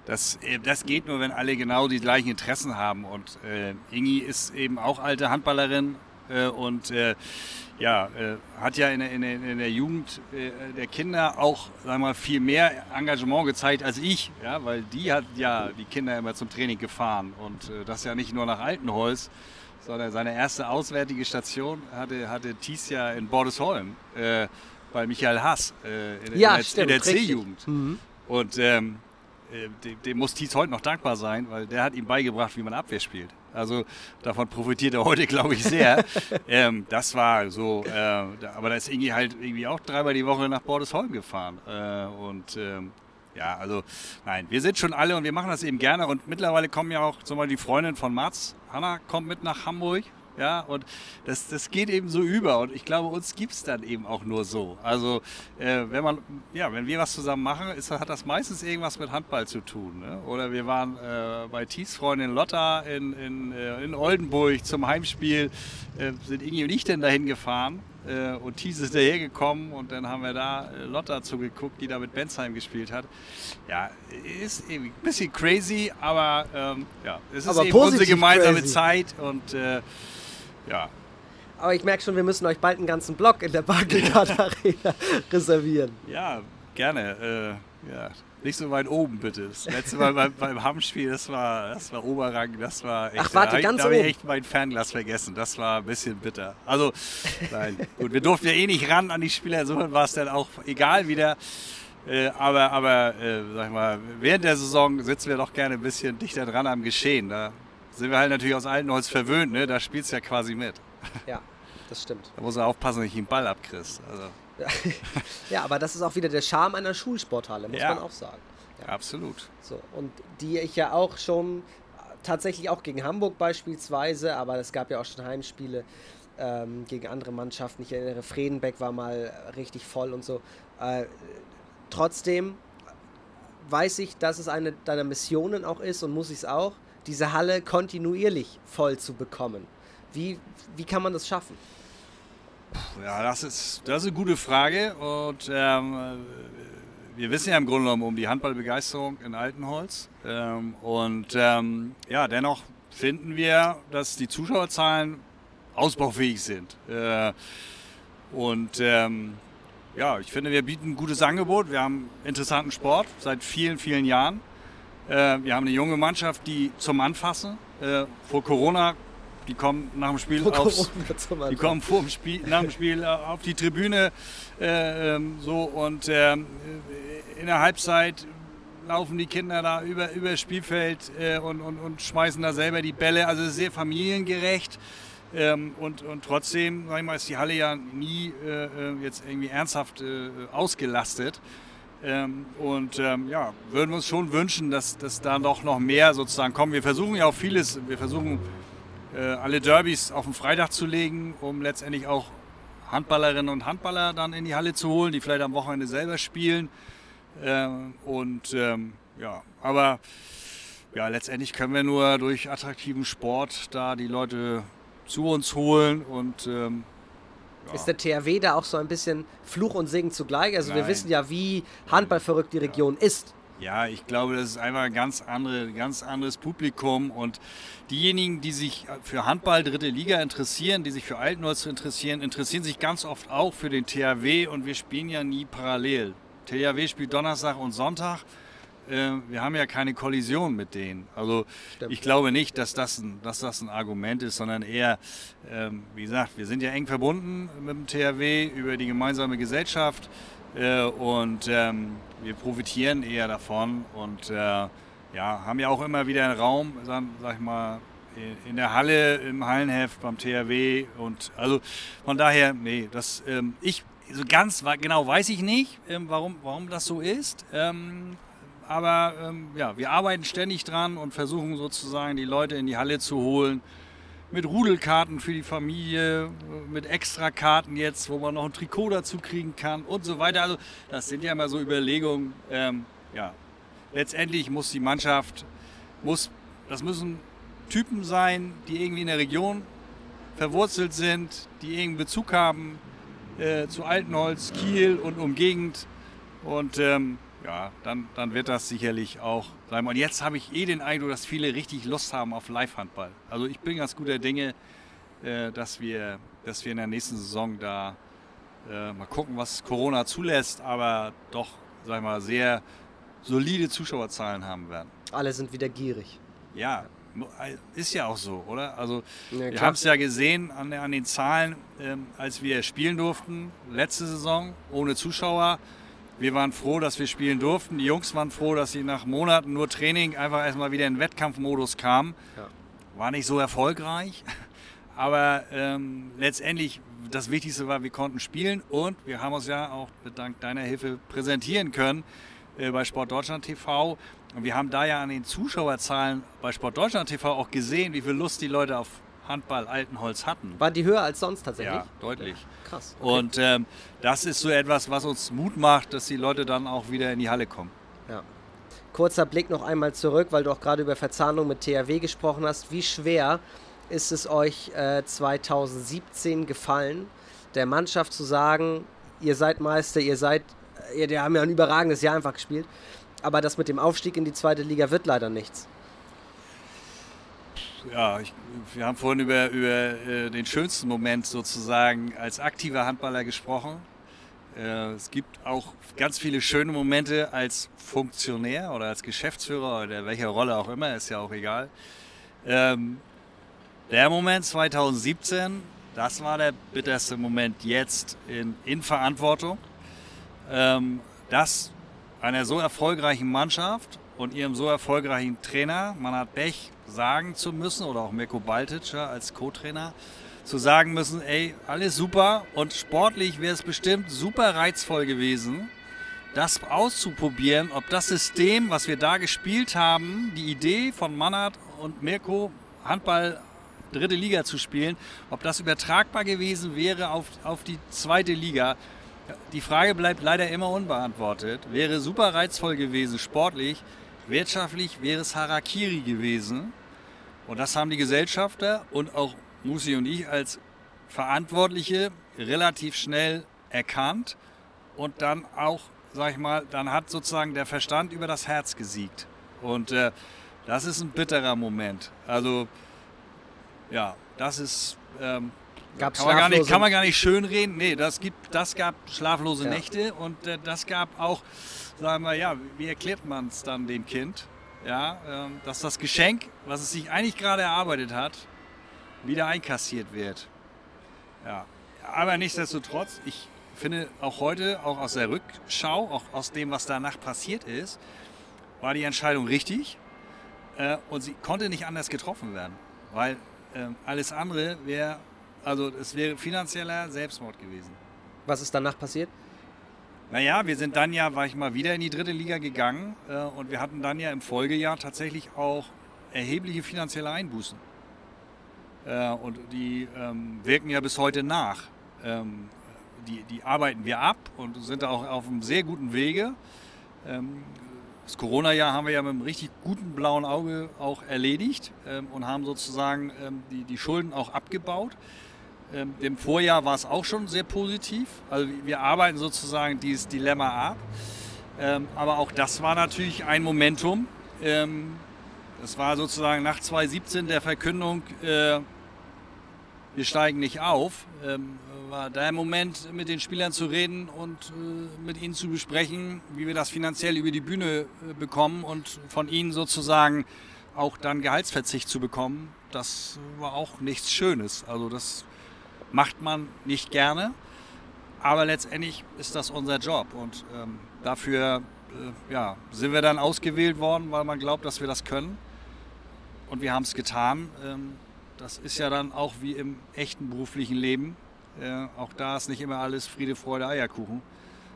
Speaker 2: das, äh, das geht nur, wenn alle genau die gleichen Interessen haben. Und äh, Ingi ist eben auch alte Handballerin äh, und äh, ja, äh, hat ja in, in, in der Jugend äh, der Kinder auch sagen wir, viel mehr Engagement gezeigt als ich, ja, weil die hat ja die Kinder immer zum Training gefahren und das ja nicht nur nach Altenholz, sondern seine erste auswärtige Station hatte, hatte Thies ja in Bordesholm bei Michael Haas
Speaker 1: in, ja, in, der,
Speaker 2: der C-Jugend. Mhm. Und ähm, dem, dem muss Thies heute noch dankbar sein, weil der hat ihm beigebracht, wie man Abwehr spielt. Also davon profitiert er heute, glaube ich, sehr. *laughs* ähm, das war so, äh, aber da ist Ingi halt irgendwie auch dreimal die Woche nach Bordesholm gefahren. Äh, und ähm, ja, also nein, wir sind schon alle und wir machen das eben gerne. Und mittlerweile kommen ja auch zum Beispiel die Freundin von Mats, Hanna, kommt mit nach Hamburg. Ja, und das, das geht eben so über. Und ich glaube, uns gibt es dann eben auch nur so. Also, äh, wenn man, ja, wenn wir was zusammen machen, ist, hat das meistens irgendwas mit Handball zu tun. Ne? Oder wir waren äh, bei Thies Freundin Lotta in, in, äh, in Oldenburg zum Heimspiel, äh, sind Ingi und ich denn dahin gefahren. Äh, und Thies ist daher gekommen und dann haben wir da äh, Lotta zugeguckt, die da mit Bensheim gespielt hat. Ja, ist irgendwie ein bisschen crazy, aber ähm, ja, es ist aber eben unsere gemeinsame crazy. Zeit und ja.
Speaker 1: Aber ich merke schon, wir müssen euch bald einen ganzen Block in der Barclaycard Arena *laughs* reservieren.
Speaker 2: Ja, gerne. Äh, ja. Nicht so weit oben, bitte. Das letzte Mal beim, *laughs* beim Hammspiel, das war, das war Oberrang, das war echt.
Speaker 1: Ach, warte,
Speaker 2: da,
Speaker 1: ganz
Speaker 2: da habe ich echt mein Fernglas vergessen. Das war ein bisschen bitter. Also, nein, gut, wir durften ja eh nicht ran an die Spieler, insofern war es dann auch egal wieder. Äh, aber, aber äh, sag ich mal, während der Saison sitzen wir doch gerne ein bisschen dichter dran am Geschehen. Da sind wir halt natürlich aus Altenholz verwöhnt, ne? da spielt es ja quasi mit.
Speaker 1: Ja, das stimmt.
Speaker 2: Da muss man aufpassen, dass ich den Ball abkriegst. Also.
Speaker 1: Ja, aber das ist auch wieder der Charme einer Schulsporthalle, muss ja. man auch sagen.
Speaker 2: Ja. Absolut.
Speaker 1: So, und die ich ja auch schon, tatsächlich auch gegen Hamburg beispielsweise, aber es gab ja auch schon Heimspiele ähm, gegen andere Mannschaften. Ich erinnere, Fredenbeck war mal richtig voll und so. Äh, trotzdem weiß ich, dass es eine deiner Missionen auch ist und muss ich es auch, diese Halle kontinuierlich voll zu bekommen? Wie, wie kann man das schaffen?
Speaker 2: Ja, das ist, das ist eine gute Frage. Und ähm, wir wissen ja im Grunde genommen um die Handballbegeisterung in Altenholz. Ähm, und ähm, ja, dennoch finden wir, dass die Zuschauerzahlen ausbaufähig sind. Äh, und ähm, ja, ich finde, wir bieten ein gutes Angebot. Wir haben interessanten Sport seit vielen, vielen Jahren. Äh, wir haben eine junge Mannschaft, die zum Anfassen. Äh, vor Corona, die kommen nach dem Spiel aufs, die kommen vor dem Spiel, nach dem Spiel äh, auf die Tribüne äh, ähm, so und ähm, in der Halbzeit laufen die Kinder da über, über das Spielfeld äh, und, und, und schmeißen da selber die Bälle. Also sehr familiengerecht. Ähm, und, und trotzdem, sag ich mal, ist die Halle ja nie äh, jetzt irgendwie ernsthaft äh, ausgelastet. Ähm, und ähm, ja, würden wir uns schon wünschen, dass, dass da doch noch mehr sozusagen kommen. Wir versuchen ja auch vieles, wir versuchen äh, alle Derbys auf den Freitag zu legen, um letztendlich auch Handballerinnen und Handballer dann in die Halle zu holen, die vielleicht am Wochenende selber spielen. Ähm, und ähm, ja, aber ja, letztendlich können wir nur durch attraktiven Sport da die Leute zu uns holen und ähm,
Speaker 1: ja. Ist der THW da auch so ein bisschen Fluch und Segen zugleich? Also Nein. wir wissen ja, wie handballverrückt die Region ja. ist.
Speaker 2: Ja, ich glaube, das ist einfach ein ganz, andere, ganz anderes Publikum und diejenigen, die sich für Handball dritte Liga interessieren, die sich für Altnolz interessieren, interessieren sich ganz oft auch für den THW und wir spielen ja nie parallel. THW spielt Donnerstag und Sonntag äh, wir haben ja keine Kollision mit denen. Also Stimmt. ich glaube nicht, dass das, ein, dass das ein Argument ist, sondern eher, ähm, wie gesagt, wir sind ja eng verbunden mit dem THW über die gemeinsame Gesellschaft äh, und ähm, wir profitieren eher davon und äh, ja, haben ja auch immer wieder einen Raum, sag, sag ich mal, in der Halle, im Hallenheft, beim THW und also von daher, nee, das, ähm, ich, so ganz genau weiß ich nicht, ähm, warum, warum das so ist. Ähm, aber ähm, ja, wir arbeiten ständig dran und versuchen sozusagen die Leute in die Halle zu holen. Mit Rudelkarten für die Familie, mit Extrakarten jetzt, wo man noch ein Trikot dazu kriegen kann und so weiter. Also das sind ja immer so Überlegungen. Ähm, ja, letztendlich muss die Mannschaft, muss, das müssen Typen sein, die irgendwie in der Region verwurzelt sind, die irgendeinen Bezug haben äh, zu Altenholz, Kiel und Umgegend. Und ähm, ja, dann, dann wird das sicherlich auch sein. Und jetzt habe ich eh den Eindruck, dass viele richtig Lust haben auf Live-Handball. Also ich bin ganz guter Dinge, äh, dass, wir, dass wir in der nächsten Saison da äh, mal gucken, was Corona zulässt, aber doch, sag ich mal, sehr solide Zuschauerzahlen haben werden.
Speaker 1: Alle sind wieder gierig.
Speaker 2: Ja, ist ja auch so, oder? Also ja, wir haben es ja gesehen an, an den Zahlen, ähm, als wir spielen durften, letzte Saison ohne Zuschauer wir waren froh, dass wir spielen durften. Die Jungs waren froh, dass sie nach Monaten nur Training einfach erstmal wieder in Wettkampfmodus kamen. Ja. War nicht so erfolgreich, *laughs* aber ähm, letztendlich das Wichtigste war, wir konnten spielen und wir haben uns ja auch dank deiner Hilfe präsentieren können äh, bei Sport Deutschland TV. Und wir haben da ja an den Zuschauerzahlen bei Sport Deutschland TV auch gesehen, wie viel Lust die Leute auf Handball Altenholz hatten.
Speaker 1: War die höher als sonst tatsächlich?
Speaker 2: Ja, deutlich. Ja,
Speaker 1: krass.
Speaker 2: Okay. Und ähm, das ist so etwas, was uns Mut macht, dass die Leute dann auch wieder in die Halle kommen.
Speaker 1: Ja. Kurzer Blick noch einmal zurück, weil du auch gerade über Verzahnung mit THW gesprochen hast. Wie schwer ist es euch äh, 2017 gefallen, der Mannschaft zu sagen, ihr seid Meister, ihr seid, ihr, die haben ja ein überragendes Jahr einfach gespielt, aber das mit dem Aufstieg in die zweite Liga wird leider nichts
Speaker 2: ja, ich, wir haben vorhin über, über äh, den schönsten Moment sozusagen als aktiver Handballer gesprochen. Äh, es gibt auch ganz viele schöne Momente als Funktionär oder als Geschäftsführer oder welcher Rolle auch immer, ist ja auch egal. Ähm, der Moment 2017, das war der bitterste Moment jetzt in, in Verantwortung. Ähm, das einer so erfolgreichen Mannschaft und ihrem so erfolgreichen Trainer, man Pech, sagen zu müssen, oder auch Mirko Baltic als Co-Trainer, zu sagen müssen, ey, alles super und sportlich wäre es bestimmt super reizvoll gewesen, das auszuprobieren, ob das System, was wir da gespielt haben, die Idee von Mannert und Mirko, Handball dritte Liga zu spielen, ob das übertragbar gewesen wäre auf, auf die zweite Liga. Die Frage bleibt leider immer unbeantwortet. Wäre super reizvoll gewesen, sportlich. Wirtschaftlich wäre es Harakiri gewesen. Und das haben die Gesellschafter und auch Musi und ich als Verantwortliche relativ schnell erkannt und dann auch, sag ich mal, dann hat sozusagen der Verstand über das Herz gesiegt. Und äh, das ist ein bitterer Moment. Also, ja, das ist. Ähm, kann, man gar nicht, kann man gar nicht schön reden. Nee, das, gibt, das gab schlaflose ja. Nächte und äh, das gab auch, sagen wir, ja, wie erklärt man es dann dem Kind? Ja, ähm, dass das Geschenk, was es sich eigentlich gerade erarbeitet hat, wieder einkassiert wird. Ja. Aber nichtsdestotrotz, ich finde auch heute, auch aus der Rückschau, auch aus dem, was danach passiert ist, war die Entscheidung richtig äh, und sie konnte nicht anders getroffen werden, weil äh, alles andere wäre, also es wäre finanzieller Selbstmord gewesen.
Speaker 1: Was ist danach passiert?
Speaker 2: Naja, wir sind dann ja, war ich mal wieder in die dritte Liga gegangen äh, und wir hatten dann ja im Folgejahr tatsächlich auch erhebliche finanzielle Einbußen. Äh, und die ähm, wirken ja bis heute nach. Ähm, die, die arbeiten wir ab und sind auch auf einem sehr guten Wege. Ähm, das Corona-Jahr haben wir ja mit einem richtig guten blauen Auge auch erledigt ähm, und haben sozusagen ähm, die, die Schulden auch abgebaut. Ähm, Im Vorjahr war es auch schon sehr positiv. Also wir arbeiten sozusagen dieses Dilemma ab. Ähm, aber auch das war natürlich ein Momentum. Ähm, das war sozusagen nach 2017 der Verkündung, äh, wir steigen nicht auf. Ähm, war der Moment, mit den Spielern zu reden und äh, mit ihnen zu besprechen, wie wir das finanziell über die Bühne äh, bekommen und von ihnen sozusagen auch dann Gehaltsverzicht zu bekommen. Das war auch nichts Schönes. Also das macht man nicht gerne, aber letztendlich ist das unser Job und ähm, dafür äh, ja, sind wir dann ausgewählt worden, weil man glaubt, dass wir das können und wir haben es getan. Ähm, das ist ja dann auch wie im echten beruflichen Leben. Äh, auch da ist nicht immer alles Friede, Freude, Eierkuchen,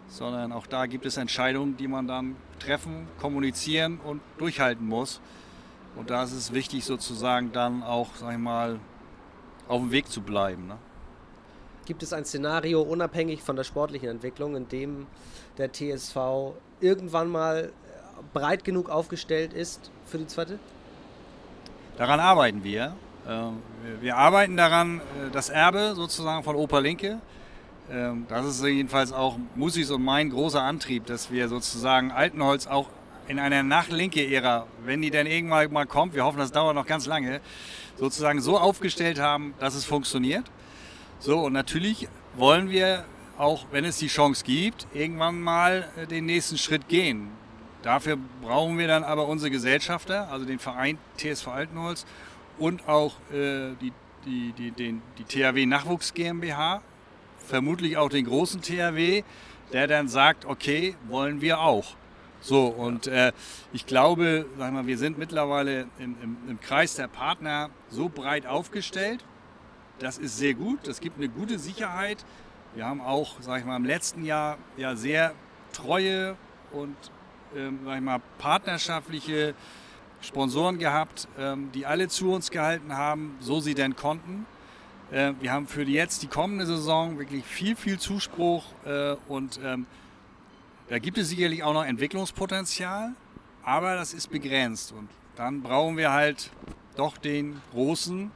Speaker 2: sondern auch da gibt es Entscheidungen, die man dann treffen, kommunizieren und durchhalten muss. Und da ist es wichtig, sozusagen dann auch, sag ich mal, auf dem Weg zu bleiben. Ne?
Speaker 1: Gibt es ein Szenario unabhängig von der sportlichen Entwicklung, in dem der TSV irgendwann mal breit genug aufgestellt ist für die zweite?
Speaker 2: Daran arbeiten wir. Ähm, wir arbeiten daran, äh, das Erbe sozusagen von Opa Linke. Ähm, das ist jedenfalls auch Musis und mein großer Antrieb, dass wir sozusagen Altenholz auch in einer Nach-Linke-Ära, wenn die denn irgendwann mal kommt, wir hoffen, das dauert noch ganz lange, sozusagen so aufgestellt haben, dass es funktioniert. So, und natürlich wollen wir auch, wenn es die Chance gibt, irgendwann mal äh, den nächsten Schritt gehen. Dafür brauchen wir dann aber unsere Gesellschafter, also den Verein TSV Altenholz und auch äh, die, die, die, den, die THW Nachwuchs GmbH, vermutlich auch den großen THW, der dann sagt, okay, wollen wir auch. So, und äh, ich glaube, sag mal, wir sind mittlerweile im, im, im Kreis der Partner so breit aufgestellt. Das ist sehr gut, das gibt eine gute Sicherheit. Wir haben auch, sag ich mal, im letzten Jahr ja sehr treue und ähm, sag ich mal, partnerschaftliche Sponsoren gehabt, ähm, die alle zu uns gehalten haben, so sie denn konnten. Äh, wir haben für jetzt die kommende Saison wirklich viel, viel Zuspruch äh, und ähm, da gibt es sicherlich auch noch Entwicklungspotenzial, aber das ist begrenzt und dann brauchen wir halt doch den Großen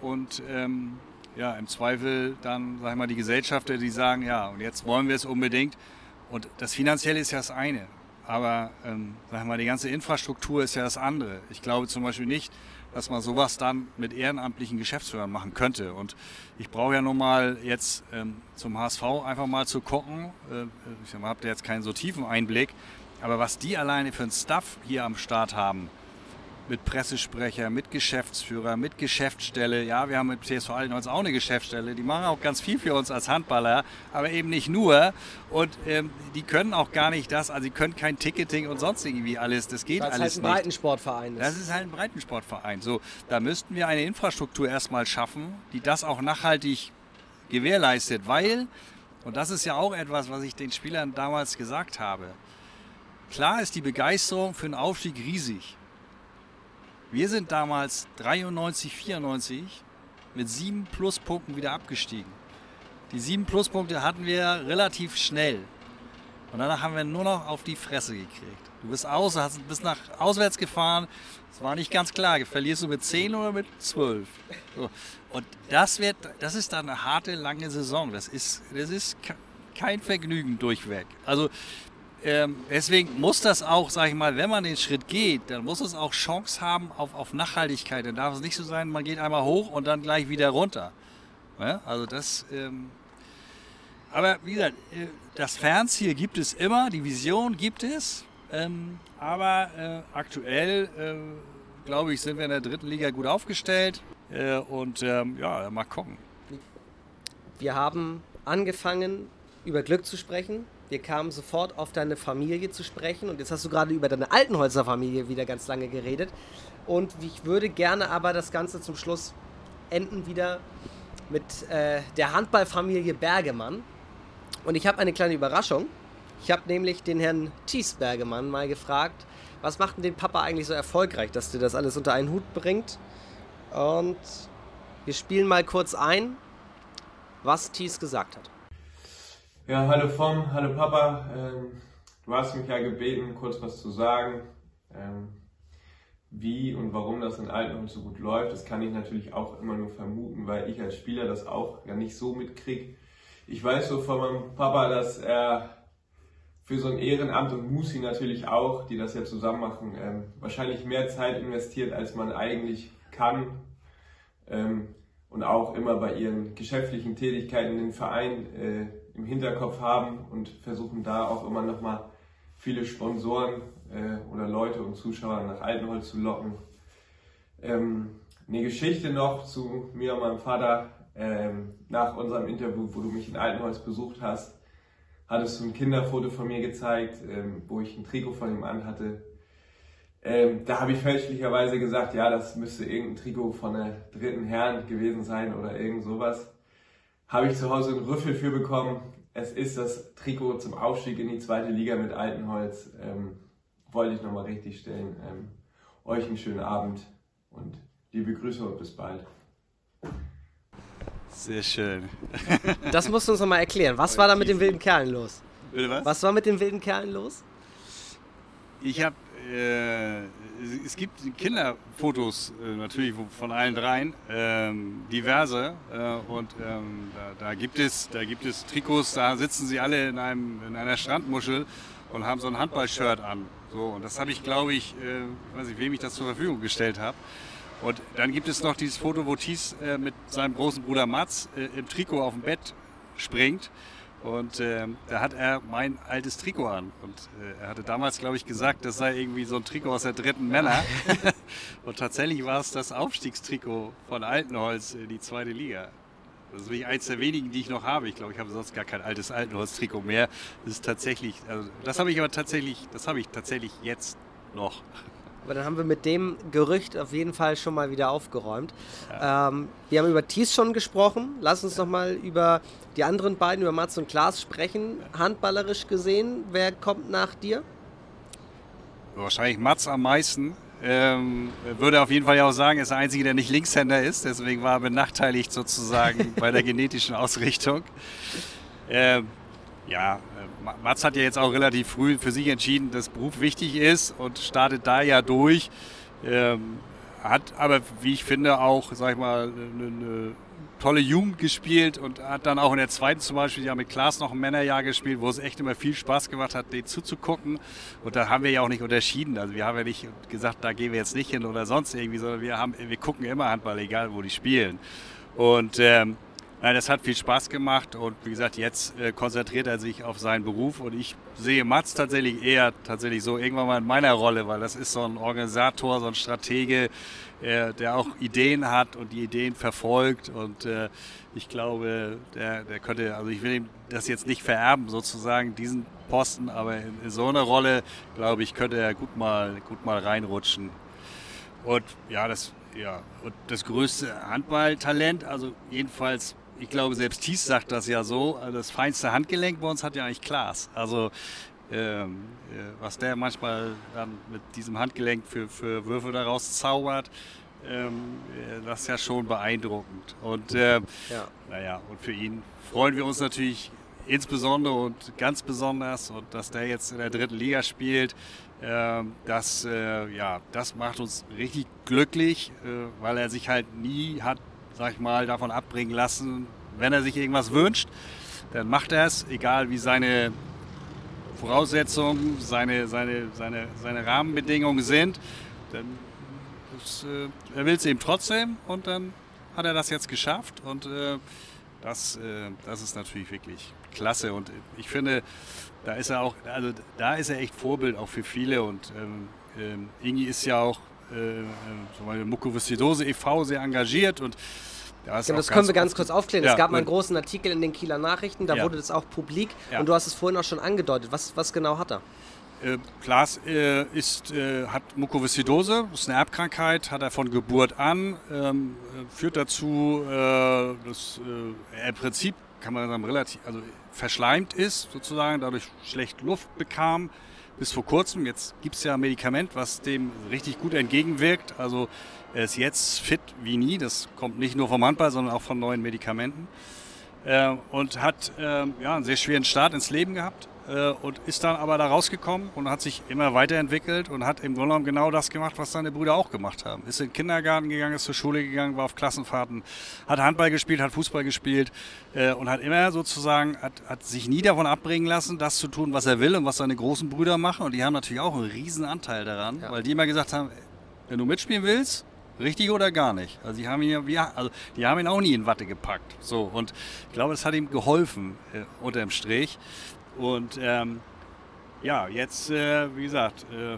Speaker 2: und ähm, ja, im Zweifel dann, sag ich mal, die Gesellschafter, die sagen, ja, und jetzt wollen wir es unbedingt. Und das Finanzielle ist ja das eine. Aber ähm, sag mal, die ganze Infrastruktur ist ja das andere. Ich glaube zum Beispiel nicht, dass man sowas dann mit ehrenamtlichen Geschäftsführern machen könnte. Und ich brauche ja nun mal jetzt ähm, zum HSV einfach mal zu gucken. Äh, ich habe jetzt keinen so tiefen Einblick. Aber was die alleine für einen Stuff hier am Start haben, mit Pressesprecher, mit Geschäftsführer, mit Geschäftsstelle. Ja, wir haben mit TSV Altenholz auch eine Geschäftsstelle. Die machen auch ganz viel für uns als Handballer, aber eben nicht nur. Und ähm, die können auch gar nicht das, also die können kein Ticketing und sonst irgendwie alles. Das geht alles nicht. Das ist
Speaker 1: halt ein Breitensportverein.
Speaker 2: Das ist halt ein Breitensportverein. So, da müssten wir eine Infrastruktur erstmal schaffen, die das auch nachhaltig gewährleistet, weil, und das ist ja auch etwas, was ich den Spielern damals gesagt habe, klar ist die Begeisterung für einen Aufstieg riesig. Wir sind damals 93, 94 mit sieben Pluspunkten wieder abgestiegen. Die sieben Pluspunkte hatten wir relativ schnell. Und danach haben wir nur noch auf die Fresse gekriegt. Du bist aus, hast, bist nach auswärts gefahren. Es war nicht ganz klar, verlierst du mit 10 oder mit 12. So. Und das, wird, das ist dann eine harte, lange Saison. Das ist, das ist kein Vergnügen durchweg. Also ähm, deswegen muss das auch, sage ich mal, wenn man den Schritt geht, dann muss es auch Chance haben auf, auf Nachhaltigkeit. Dann darf es nicht so sein, man geht einmal hoch und dann gleich wieder runter. Ja, also das. Ähm, aber wie gesagt, äh, das Fernziel gibt es immer, die Vision gibt es. Ähm, aber äh, aktuell, äh, glaube ich, sind wir in der dritten Liga gut aufgestellt. Äh, und ähm, ja, mal gucken.
Speaker 1: Wir haben angefangen, über Glück zu sprechen. Wir kamen sofort auf deine Familie zu sprechen und jetzt hast du gerade über deine Altenholzer Familie wieder ganz lange geredet. Und ich würde gerne aber das Ganze zum Schluss enden wieder mit äh, der Handballfamilie Bergemann. Und ich habe eine kleine Überraschung. Ich habe nämlich den Herrn Thies Bergemann mal gefragt, was macht denn den Papa eigentlich so erfolgreich, dass der das alles unter einen Hut bringt? Und wir spielen mal kurz ein, was Thies gesagt hat.
Speaker 3: Ja, hallo Vom, hallo Papa. Ähm, du hast mich ja gebeten, kurz was zu sagen. Ähm, wie und warum das in Altenholz so gut läuft, das kann ich natürlich auch immer nur vermuten, weil ich als Spieler das auch ja nicht so mitkriege. Ich weiß so von meinem Papa, dass er für so ein Ehrenamt und Musi natürlich auch, die das ja zusammen machen, ähm, wahrscheinlich mehr Zeit investiert, als man eigentlich kann. Und auch immer bei ihren geschäftlichen Tätigkeiten den Verein äh, im Hinterkopf haben und versuchen da auch immer nochmal viele Sponsoren äh, oder Leute und Zuschauer nach Altenholz zu locken. Ähm, eine Geschichte noch zu mir und meinem Vater. Ähm, nach unserem Interview, wo du mich in Altenholz besucht hast, hattest du ein Kinderfoto von mir gezeigt, ähm, wo ich ein Trikot von ihm anhatte. Ähm, da habe ich fälschlicherweise gesagt, ja, das müsste irgendein Trikot von der dritten Herren gewesen sein oder irgend sowas. Habe ich zu Hause einen Rüffel für bekommen. Es ist das Trikot zum Aufstieg in die zweite Liga mit Altenholz. Ähm, wollte ich nochmal richtig stellen. Ähm, euch einen schönen Abend und liebe Grüße und bis bald.
Speaker 2: Sehr schön. *laughs*
Speaker 1: Das musst du uns nochmal erklären. Was war da mit den wilden Kerlen los?
Speaker 2: Was?
Speaker 1: Was war mit den wilden Kerlen los?
Speaker 2: Ich habe, äh, es gibt Kinderfotos äh, natürlich von allen dreien, ähm, diverse. Äh, und ähm, da, da, gibt es, da gibt es Trikots, da sitzen sie alle in, einem, in einer Strandmuschel und haben so ein Handballshirt an. So, und das habe ich, glaube ich, äh, weiß ich, wem ich das zur Verfügung gestellt habe. Und dann gibt es noch dieses Foto, wo Thies äh, mit seinem großen Bruder Mats äh, im Trikot auf dem Bett springt. Und äh, da hat er mein altes Trikot an. Und äh, er hatte damals, glaube ich, gesagt, das sei irgendwie so ein Trikot aus der dritten Männer. *laughs* und tatsächlich war es das Aufstiegstrikot von Altenholz in die zweite Liga. Das ist wirklich eins der wenigen, die ich noch habe. Ich glaube, ich habe sonst gar kein altes Altenholz-Trikot mehr. Das ist tatsächlich, also das habe ich aber tatsächlich, das habe ich tatsächlich jetzt noch.
Speaker 1: Aber dann haben wir mit dem Gerücht auf jeden Fall schon mal wieder aufgeräumt. Ja. Ähm, wir haben über Thies schon gesprochen. Lass uns ja. noch mal über die anderen beiden, über Mats und Klaas sprechen. Handballerisch gesehen, wer kommt nach dir?
Speaker 2: Wahrscheinlich Mats am meisten. Ähm, würde auf jeden Fall ja auch sagen, er ist der Einzige, der nicht Linkshänder ist. Deswegen war er benachteiligt sozusagen *laughs* bei der genetischen Ausrichtung. Ähm, ja, Mats hat ja jetzt auch relativ früh für sich entschieden, dass Beruf wichtig ist und startet da ja durch. Ähm, hat aber, wie ich finde, auch, sag ich mal, eine, eine, tolle Jugend gespielt und hat dann auch in der zweiten zum Beispiel ja mit Klaas noch ein Männerjahr gespielt, wo es echt immer viel Spaß gemacht hat, den zuzugucken. Und da haben wir ja auch nicht unterschieden. Also wir haben ja nicht gesagt, da gehen wir jetzt nicht hin oder sonst irgendwie, sondern wir haben, wir gucken immer Handball, egal wo die spielen. Und ähm, Nein, das hat viel Spaß gemacht und wie gesagt, jetzt äh, konzentriert er sich auf seinen Beruf und ich sehe Mats tatsächlich eher tatsächlich so irgendwann mal in meiner Rolle, weil das ist so ein Organisator, so ein Stratege, äh, der auch Ideen hat und die Ideen verfolgt und äh, ich glaube, der, der könnte, also ich will ihm das jetzt nicht vererben sozusagen, diesen Posten, aber in, in so einer Rolle, glaube ich, könnte er gut mal, gut mal reinrutschen. Und ja, das, ja, und das größte Handballtalent, also jedenfalls ich glaube, selbst Thies sagt das ja so, das feinste Handgelenk bei uns hat ja eigentlich Klaas. Also ähm, äh, was der manchmal dann mit diesem Handgelenk für, für Würfe daraus zaubert, ähm, äh, das ist ja schon beeindruckend. Und äh, ja. naja, und für ihn freuen wir uns natürlich insbesondere und ganz besonders, und dass der jetzt in der dritten Liga spielt, äh, das, äh, ja, das macht uns richtig glücklich, äh, weil er sich halt nie hat sag ich mal, davon abbringen lassen, wenn er sich irgendwas wünscht, dann macht er es, egal wie seine Voraussetzungen, seine, seine, seine, seine Rahmenbedingungen sind. Dann das, äh, er will es eben trotzdem und dann hat er das jetzt geschafft und äh, das, äh, das ist natürlich wirklich klasse und ich finde, da ist er auch, also da ist er echt Vorbild auch für viele und ähm, ähm Ingi ist ja auch äh, äh Mukoviszidose e.V. sehr engagiert und
Speaker 1: ja, genau, das können wir ganz kurz aufklären. Ja, es gab mal einen großen Artikel in den Kieler Nachrichten, da ja. wurde das auch publik und du hast es vorhin auch schon angedeutet. Was, was genau hat er?
Speaker 2: Äh, Klaas äh, ist, äh, hat Mukoviszidose, das ist eine Erbkrankheit, hat er von Geburt an, ähm, führt dazu, äh, dass äh, er im Prinzip, kann man sagen, relativ also verschleimt ist, sozusagen, dadurch schlecht Luft bekam, bis vor kurzem. Jetzt gibt es ja ein Medikament, was dem richtig gut entgegenwirkt. Also er ist jetzt fit wie nie. Das kommt nicht nur vom Handball, sondern auch von neuen Medikamenten. Äh, und hat äh, ja, einen sehr schweren Start ins Leben gehabt und ist dann aber da rausgekommen und hat sich immer weiterentwickelt und hat im Grunde genommen genau das gemacht, was seine Brüder auch gemacht haben. Ist in den Kindergarten gegangen, ist zur Schule gegangen, war auf Klassenfahrten, hat Handball gespielt, hat Fußball gespielt äh, und hat immer sozusagen, hat, hat sich nie davon abbringen lassen, das zu tun, was er will und was seine großen Brüder machen. Und die haben natürlich auch einen riesen Anteil daran, ja. weil die immer gesagt haben, wenn du mitspielen willst, Richtig oder gar nicht? Also die haben ihn ja, also die haben ihn auch nie in Watte gepackt. So und ich glaube, das hat ihm geholfen äh, unterm Strich. Und ähm, ja, jetzt, äh, wie gesagt, äh,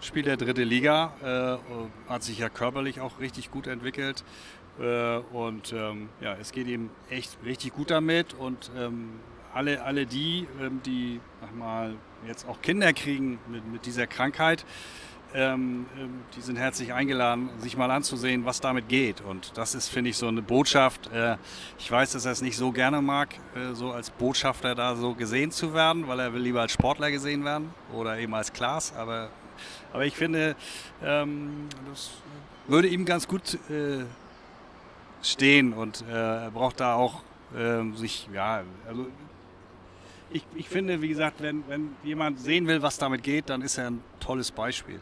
Speaker 2: spielt er dritte Liga, äh, hat sich ja körperlich auch richtig gut entwickelt. Äh, und ähm, ja, es geht ihm echt richtig gut damit. Und ähm, alle, alle die, ähm, die mal, jetzt auch Kinder kriegen mit, mit dieser Krankheit, ähm, ähm, die sind herzlich eingeladen, sich mal anzusehen, was damit geht. Und das ist, finde ich, so eine Botschaft. Äh, ich weiß, dass er es nicht so gerne mag, äh, so als Botschafter da so gesehen zu werden, weil er will lieber als Sportler gesehen werden oder eben als Klaas. Aber, aber ich finde, ähm, das würde ihm ganz gut äh, stehen und äh, er braucht da auch ähm, sich, ja, also ich, ich finde, wie gesagt, wenn, wenn jemand sehen will, was damit geht, dann ist er ein tolles Beispiel.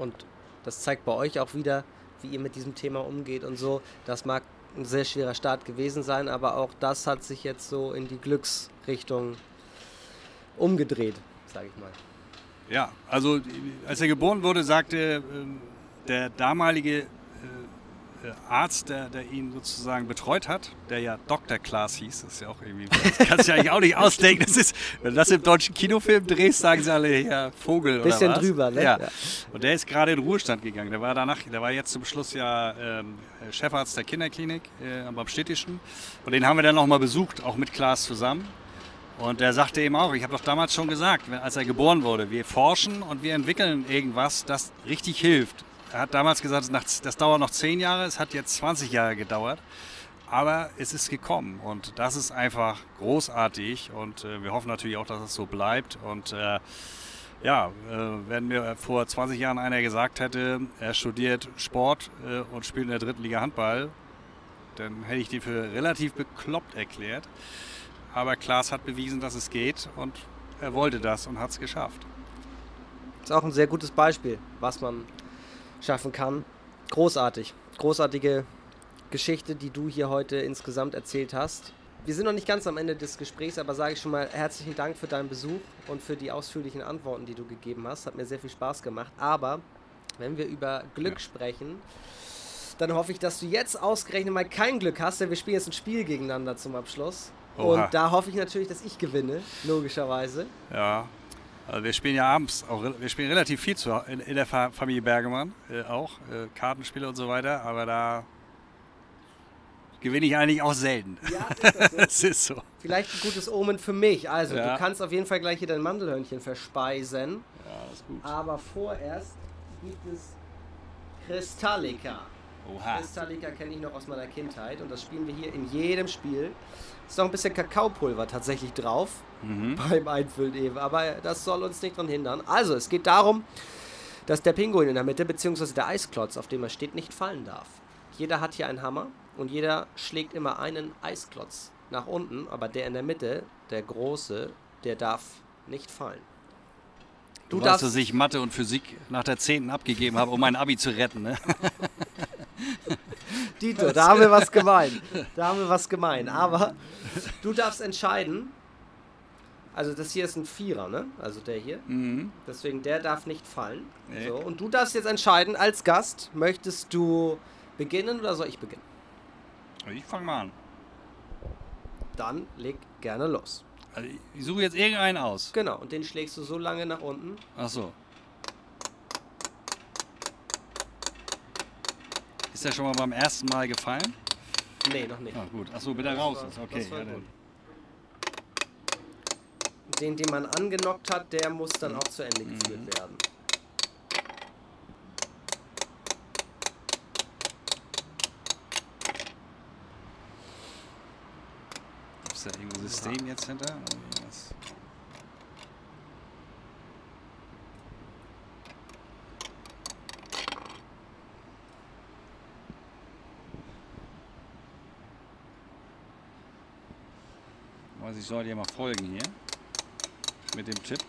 Speaker 1: Und das zeigt bei euch auch wieder, wie ihr mit diesem Thema umgeht und so. Das mag ein sehr schwerer Start gewesen sein, aber auch das hat sich jetzt so in die Glücksrichtung umgedreht, sage ich mal.
Speaker 2: Ja, also als er geboren wurde, sagte ähm, der damalige äh, Arzt, der, der, ihn sozusagen betreut hat, der ja Dr. Klaas hieß, das ist ja auch irgendwie, das kannst du ja eigentlich auch nicht ausdenken. Das ist, wenn du das im deutschen Kinofilm drehst, sagen sie alle, ja, Vogel
Speaker 1: Bisschen
Speaker 2: oder was.
Speaker 1: drüber, ne?
Speaker 2: Ja. ja. Und der ist gerade in Ruhestand gegangen. Der war danach, der war jetzt zum Schluss ja ähm, Chefarzt der Kinderklinik äh, beim Städtischen. Und den haben wir dann nochmal besucht, auch mit Klaas zusammen. Und der sagte eben auch, ich habe doch damals schon gesagt, als er geboren wurde, wir forschen und wir entwickeln irgendwas, das richtig hilft. Er hat damals gesagt, das dauert noch zehn Jahre, es hat jetzt 20 Jahre gedauert. Aber es ist gekommen und das ist einfach großartig und äh, wir hoffen natürlich auch, dass es so bleibt. Und äh, ja, äh, wenn mir vor 20 Jahren einer gesagt hätte, er studiert Sport äh, und spielt in der dritten Liga Handball, dann hätte ich die für relativ bekloppt erklärt. Aber Klaas hat bewiesen, dass es geht und er wollte das und hat es geschafft.
Speaker 1: Das ist auch ein sehr gutes Beispiel, was man schaffen kann. Großartig. Großartige Geschichte, die du hier heute insgesamt erzählt hast. Wir sind noch nicht ganz am Ende des Gesprächs, aber sage ich schon mal herzlichen Dank für deinen Besuch und für die ausführlichen Antworten, die du gegeben hast. Hat mir sehr viel Spaß gemacht. Aber wenn wir über Glück ja. sprechen, dann hoffe ich, dass du jetzt ausgerechnet mal kein Glück hast, denn wir spielen jetzt ein Spiel gegeneinander zum Abschluss. Oha. Und da hoffe ich natürlich, dass ich gewinne, logischerweise.
Speaker 2: Ja, also wir spielen ja abends auch, wir spielen relativ viel zu, in, in der Familie Bergemann äh, auch, äh, Kartenspiele und so weiter, aber da gewinne ich eigentlich auch selten. Ja, ist *laughs* das, so? das ist so.
Speaker 1: Vielleicht ein gutes Omen für mich. Also, ja. du kannst auf jeden Fall gleich hier dein Mandelhörnchen verspeisen.
Speaker 2: Ja, das ist gut.
Speaker 1: Aber vorerst gibt es Kristallika.
Speaker 2: Oha.
Speaker 1: Kristallika kenne ich noch aus meiner Kindheit und das spielen wir hier in jedem Spiel. Ist noch ein bisschen Kakaopulver tatsächlich drauf mhm. beim Einfüllen eben, aber das soll uns nicht daran hindern. Also, es geht darum, dass der Pinguin in der Mitte bzw. der Eisklotz, auf dem er steht, nicht fallen darf. Jeder hat hier einen Hammer und jeder schlägt immer einen Eisklotz nach unten, aber der in der Mitte, der große, der darf nicht fallen.
Speaker 2: Du, du weißt, dass ich Mathe und Physik nach der 10. abgegeben habe, um mein Abi zu retten, ne? *laughs*
Speaker 1: Dito, da haben wir was gemein. Da haben wir was gemein. Aber du darfst entscheiden. Also das hier ist ein Vierer, ne? Also der hier.
Speaker 2: Mhm.
Speaker 1: Deswegen der darf nicht fallen. Nee. So, und du darfst jetzt entscheiden als Gast, möchtest du beginnen oder soll ich beginnen?
Speaker 2: Ich fange mal an.
Speaker 1: Dann leg gerne los.
Speaker 2: Also ich suche jetzt irgendeinen aus.
Speaker 1: Genau, und den schlägst du so lange nach unten.
Speaker 2: Ach so. Ist der schon mal beim ersten Mal gefallen?
Speaker 1: Nee, noch nicht.
Speaker 2: Ah, gut. Achso, bitte raus ist. Okay. Ja,
Speaker 1: den, den man angenockt hat, der muss dann auch zu Ende geführt mhm. werden.
Speaker 2: Ist da irgendein System jetzt hinter? Also ich soll dir mal folgen hier. Mit dem Tipp.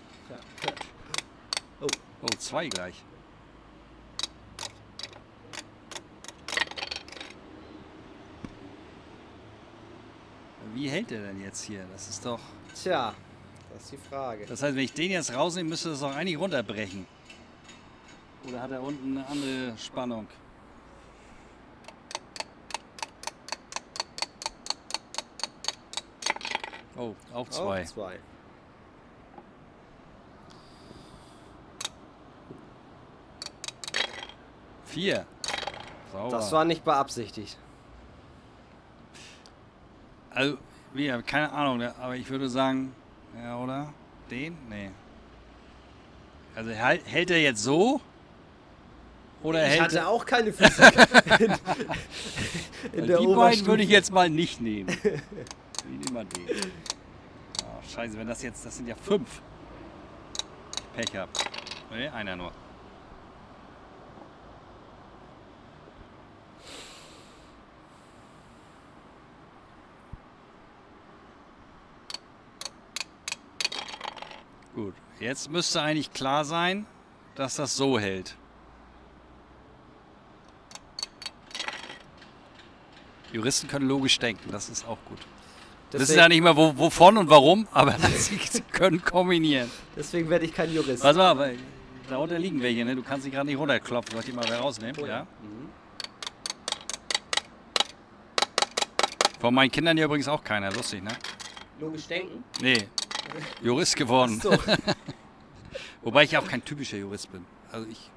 Speaker 2: Oh. oh, zwei gleich. Wie hält der denn jetzt hier? Das ist doch.
Speaker 1: Tja, das ist die Frage.
Speaker 2: Das heißt, wenn ich den jetzt rausnehme, müsste das auch eigentlich runterbrechen. Oder hat er unten eine andere Spannung? Oh, auch zwei. Auch
Speaker 1: zwei.
Speaker 2: Vier.
Speaker 1: Sauber. Das war nicht beabsichtigt.
Speaker 2: Also, wie, keine Ahnung, aber ich würde sagen, ja, oder? Den? Nee. Also hält, hält er jetzt so? Oder
Speaker 1: Ich
Speaker 2: hält
Speaker 1: hatte
Speaker 2: er,
Speaker 1: auch keine Physik. *laughs* in, in der
Speaker 2: Die beiden würde ich jetzt mal nicht nehmen. Ich nehme mal den. Oh, scheiße, wenn das jetzt, das sind ja fünf. Pech hab. Nee, einer nur. Gut, jetzt müsste eigentlich klar sein, dass das so hält. Juristen können logisch denken, das ist auch gut. Wissen
Speaker 1: Deswegen,
Speaker 2: ja nicht mehr wo, wovon und warum, aber *laughs* sie können kombinieren.
Speaker 1: deswegen werde ich kein Jurist.
Speaker 2: Pass mal, weil da unten liegen welche, ne? Du kannst sie gerade nicht runterklopfen. Soll ich die mal rausnehmen?
Speaker 1: Oh ja.
Speaker 2: Ja. Von meinen Kindern ja übrigens auch keiner, lustig, ne?
Speaker 1: Logisch denken.
Speaker 2: Nee, *laughs* Jurist geworden.
Speaker 1: So. *laughs*
Speaker 2: Wobei ich ja auch kein typischer Jurist bin. Also ich,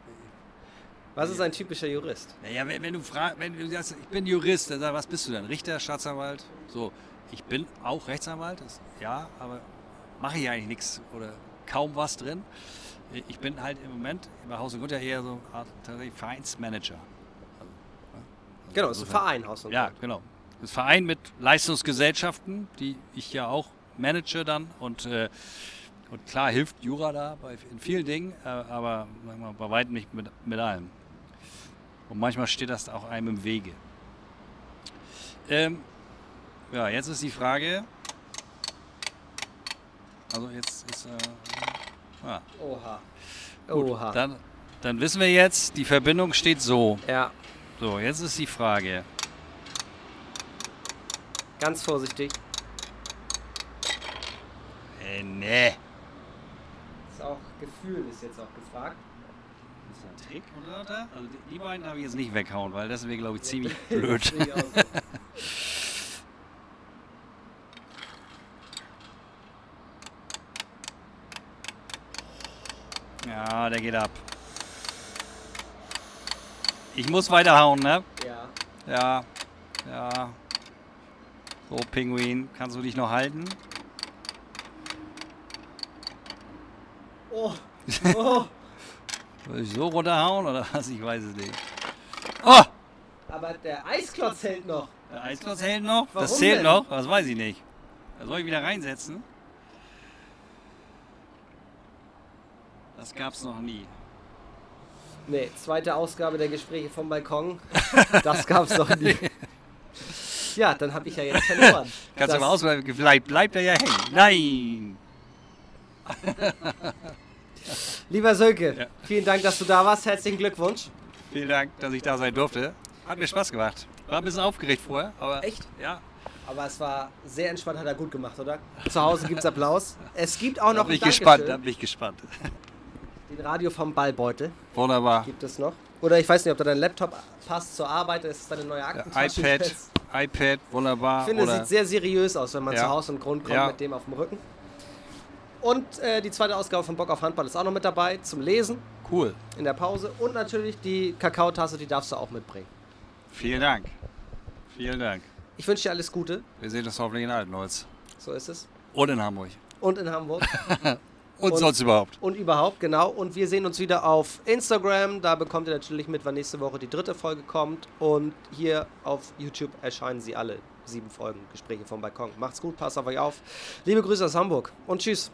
Speaker 1: Was ist ein typischer Jurist?
Speaker 2: naja, wenn, wenn du fragst, wenn du sagst, ich bin Jurist, dann sag, was bist du denn? Richter, Staatsanwalt? So, ich bin auch Rechtsanwalt, das, ja, aber mache ich eigentlich nichts oder kaum was drin. Ich bin halt im Moment bei Haus und Gut ja eher so tatsächlich Vereinsmanager. Also, ja,
Speaker 1: Genau, es ist ein Verein, Haus und
Speaker 2: Ja,
Speaker 1: Grund.
Speaker 2: genau. Das ist ein Verein mit Leistungsgesellschaften, die ich ja auch manage dann und, äh, und klar hilft Jura da bei, in vielen Dingen, äh, aber mal, bei weitem nicht mit, mit allem. Und manchmal steht das auch einem im Wege. Ähm, ja, jetzt ist die Frage. Also jetzt ist. Äh, ah,
Speaker 1: Oha.
Speaker 2: gut,
Speaker 1: Oha.
Speaker 2: Dann, dann wissen wir jetzt, die Verbindung steht so.
Speaker 1: ja,
Speaker 2: So, jetzt ist die Frage.
Speaker 1: ganz vorsichtig.
Speaker 2: Äh, nee.
Speaker 1: Ist auch Gefühl ist jetzt auch gefragt.
Speaker 2: Ist das ein Trick oder? da? Also die, die beiden habe ich jetzt nicht weghauen, weil das wäre, glaube ich, ziemlich blöd. *laughs* Ja, der geht ab. Ich muss weiterhauen, ne?
Speaker 1: ja.
Speaker 2: Ja. Ja. So, Pinguin, kannst du dich noch halten?
Speaker 1: Oh. Oh. *laughs*
Speaker 2: Soll ich so runterhauen oder was? Ich weiß es nicht. Oh!
Speaker 1: Aber der Eisklotz hält noch.
Speaker 2: Der Eisklotz hält noch? das
Speaker 1: Warum
Speaker 2: zählt
Speaker 1: denn?
Speaker 2: noch? Das weiß ich nicht. Da soll ich wieder reinsetzen? Das gab's noch nie.
Speaker 1: Nee, zweite Ausgabe der Gespräche vom Balkon. *laughs* Das gab's noch nie. *laughs* Ja, dann habe ich ja jetzt verloren.
Speaker 2: Kannst du
Speaker 1: Das-
Speaker 2: mal ausprobieren, vielleicht bleibt er ja hängen. Nein!
Speaker 1: Lieber Sölke,
Speaker 2: Ja.
Speaker 1: vielen Dank, dass du da warst. Herzlichen Glückwunsch.
Speaker 2: Vielen Dank, dass ich da sein durfte. Hat mir Spaß gemacht. War ein bisschen aufgeregt vorher, aber.
Speaker 1: Echt?
Speaker 2: Ja.
Speaker 1: Aber es war sehr entspannt, hat er gut gemacht, oder? Zu Hause gibt's Applaus. Es gibt auch noch
Speaker 2: bin ich gespannt, da bin ich gespannt.
Speaker 1: Den Radio vom Ballbeutel
Speaker 2: Wunderbar.
Speaker 1: gibt es noch. Oder ich weiß nicht, ob da dein Laptop passt zur Arbeit. Das ist deine neue
Speaker 2: Ja,
Speaker 1: Aktentasche.
Speaker 2: iPad,
Speaker 1: jetzt.
Speaker 2: iPad, wunderbar.
Speaker 1: Ich finde, es sieht sehr seriös aus, wenn man
Speaker 2: Ja.
Speaker 1: zu Haus und Grund kommt
Speaker 2: Ja.
Speaker 1: mit dem auf dem Rücken. Und äh, die zweite Ausgabe von Bock auf Handball ist auch noch mit dabei zum Lesen
Speaker 2: cool.
Speaker 1: in der Pause. Und natürlich die Kakaotasse, die darfst du auch mitbringen.
Speaker 2: Vielen Dank. Vielen Dank.
Speaker 1: Ich wünsche dir alles Gute.
Speaker 2: Wir sehen uns hoffentlich in Altenholz.
Speaker 1: So ist es.
Speaker 2: Und in Hamburg.
Speaker 1: Und in Hamburg.
Speaker 2: Und, *laughs*
Speaker 1: Und-
Speaker 2: sonst überhaupt.
Speaker 1: Und überhaupt, genau. Und wir sehen uns wieder auf Instagram. Da bekommt ihr natürlich mit, wann nächste Woche die dritte Folge kommt. Und hier auf YouTube erscheinen sie alle. Sieben Folgen Gespräche vom Balkon. Macht's gut, passt auf euch auf. Liebe Grüße aus Hamburg und tschüss.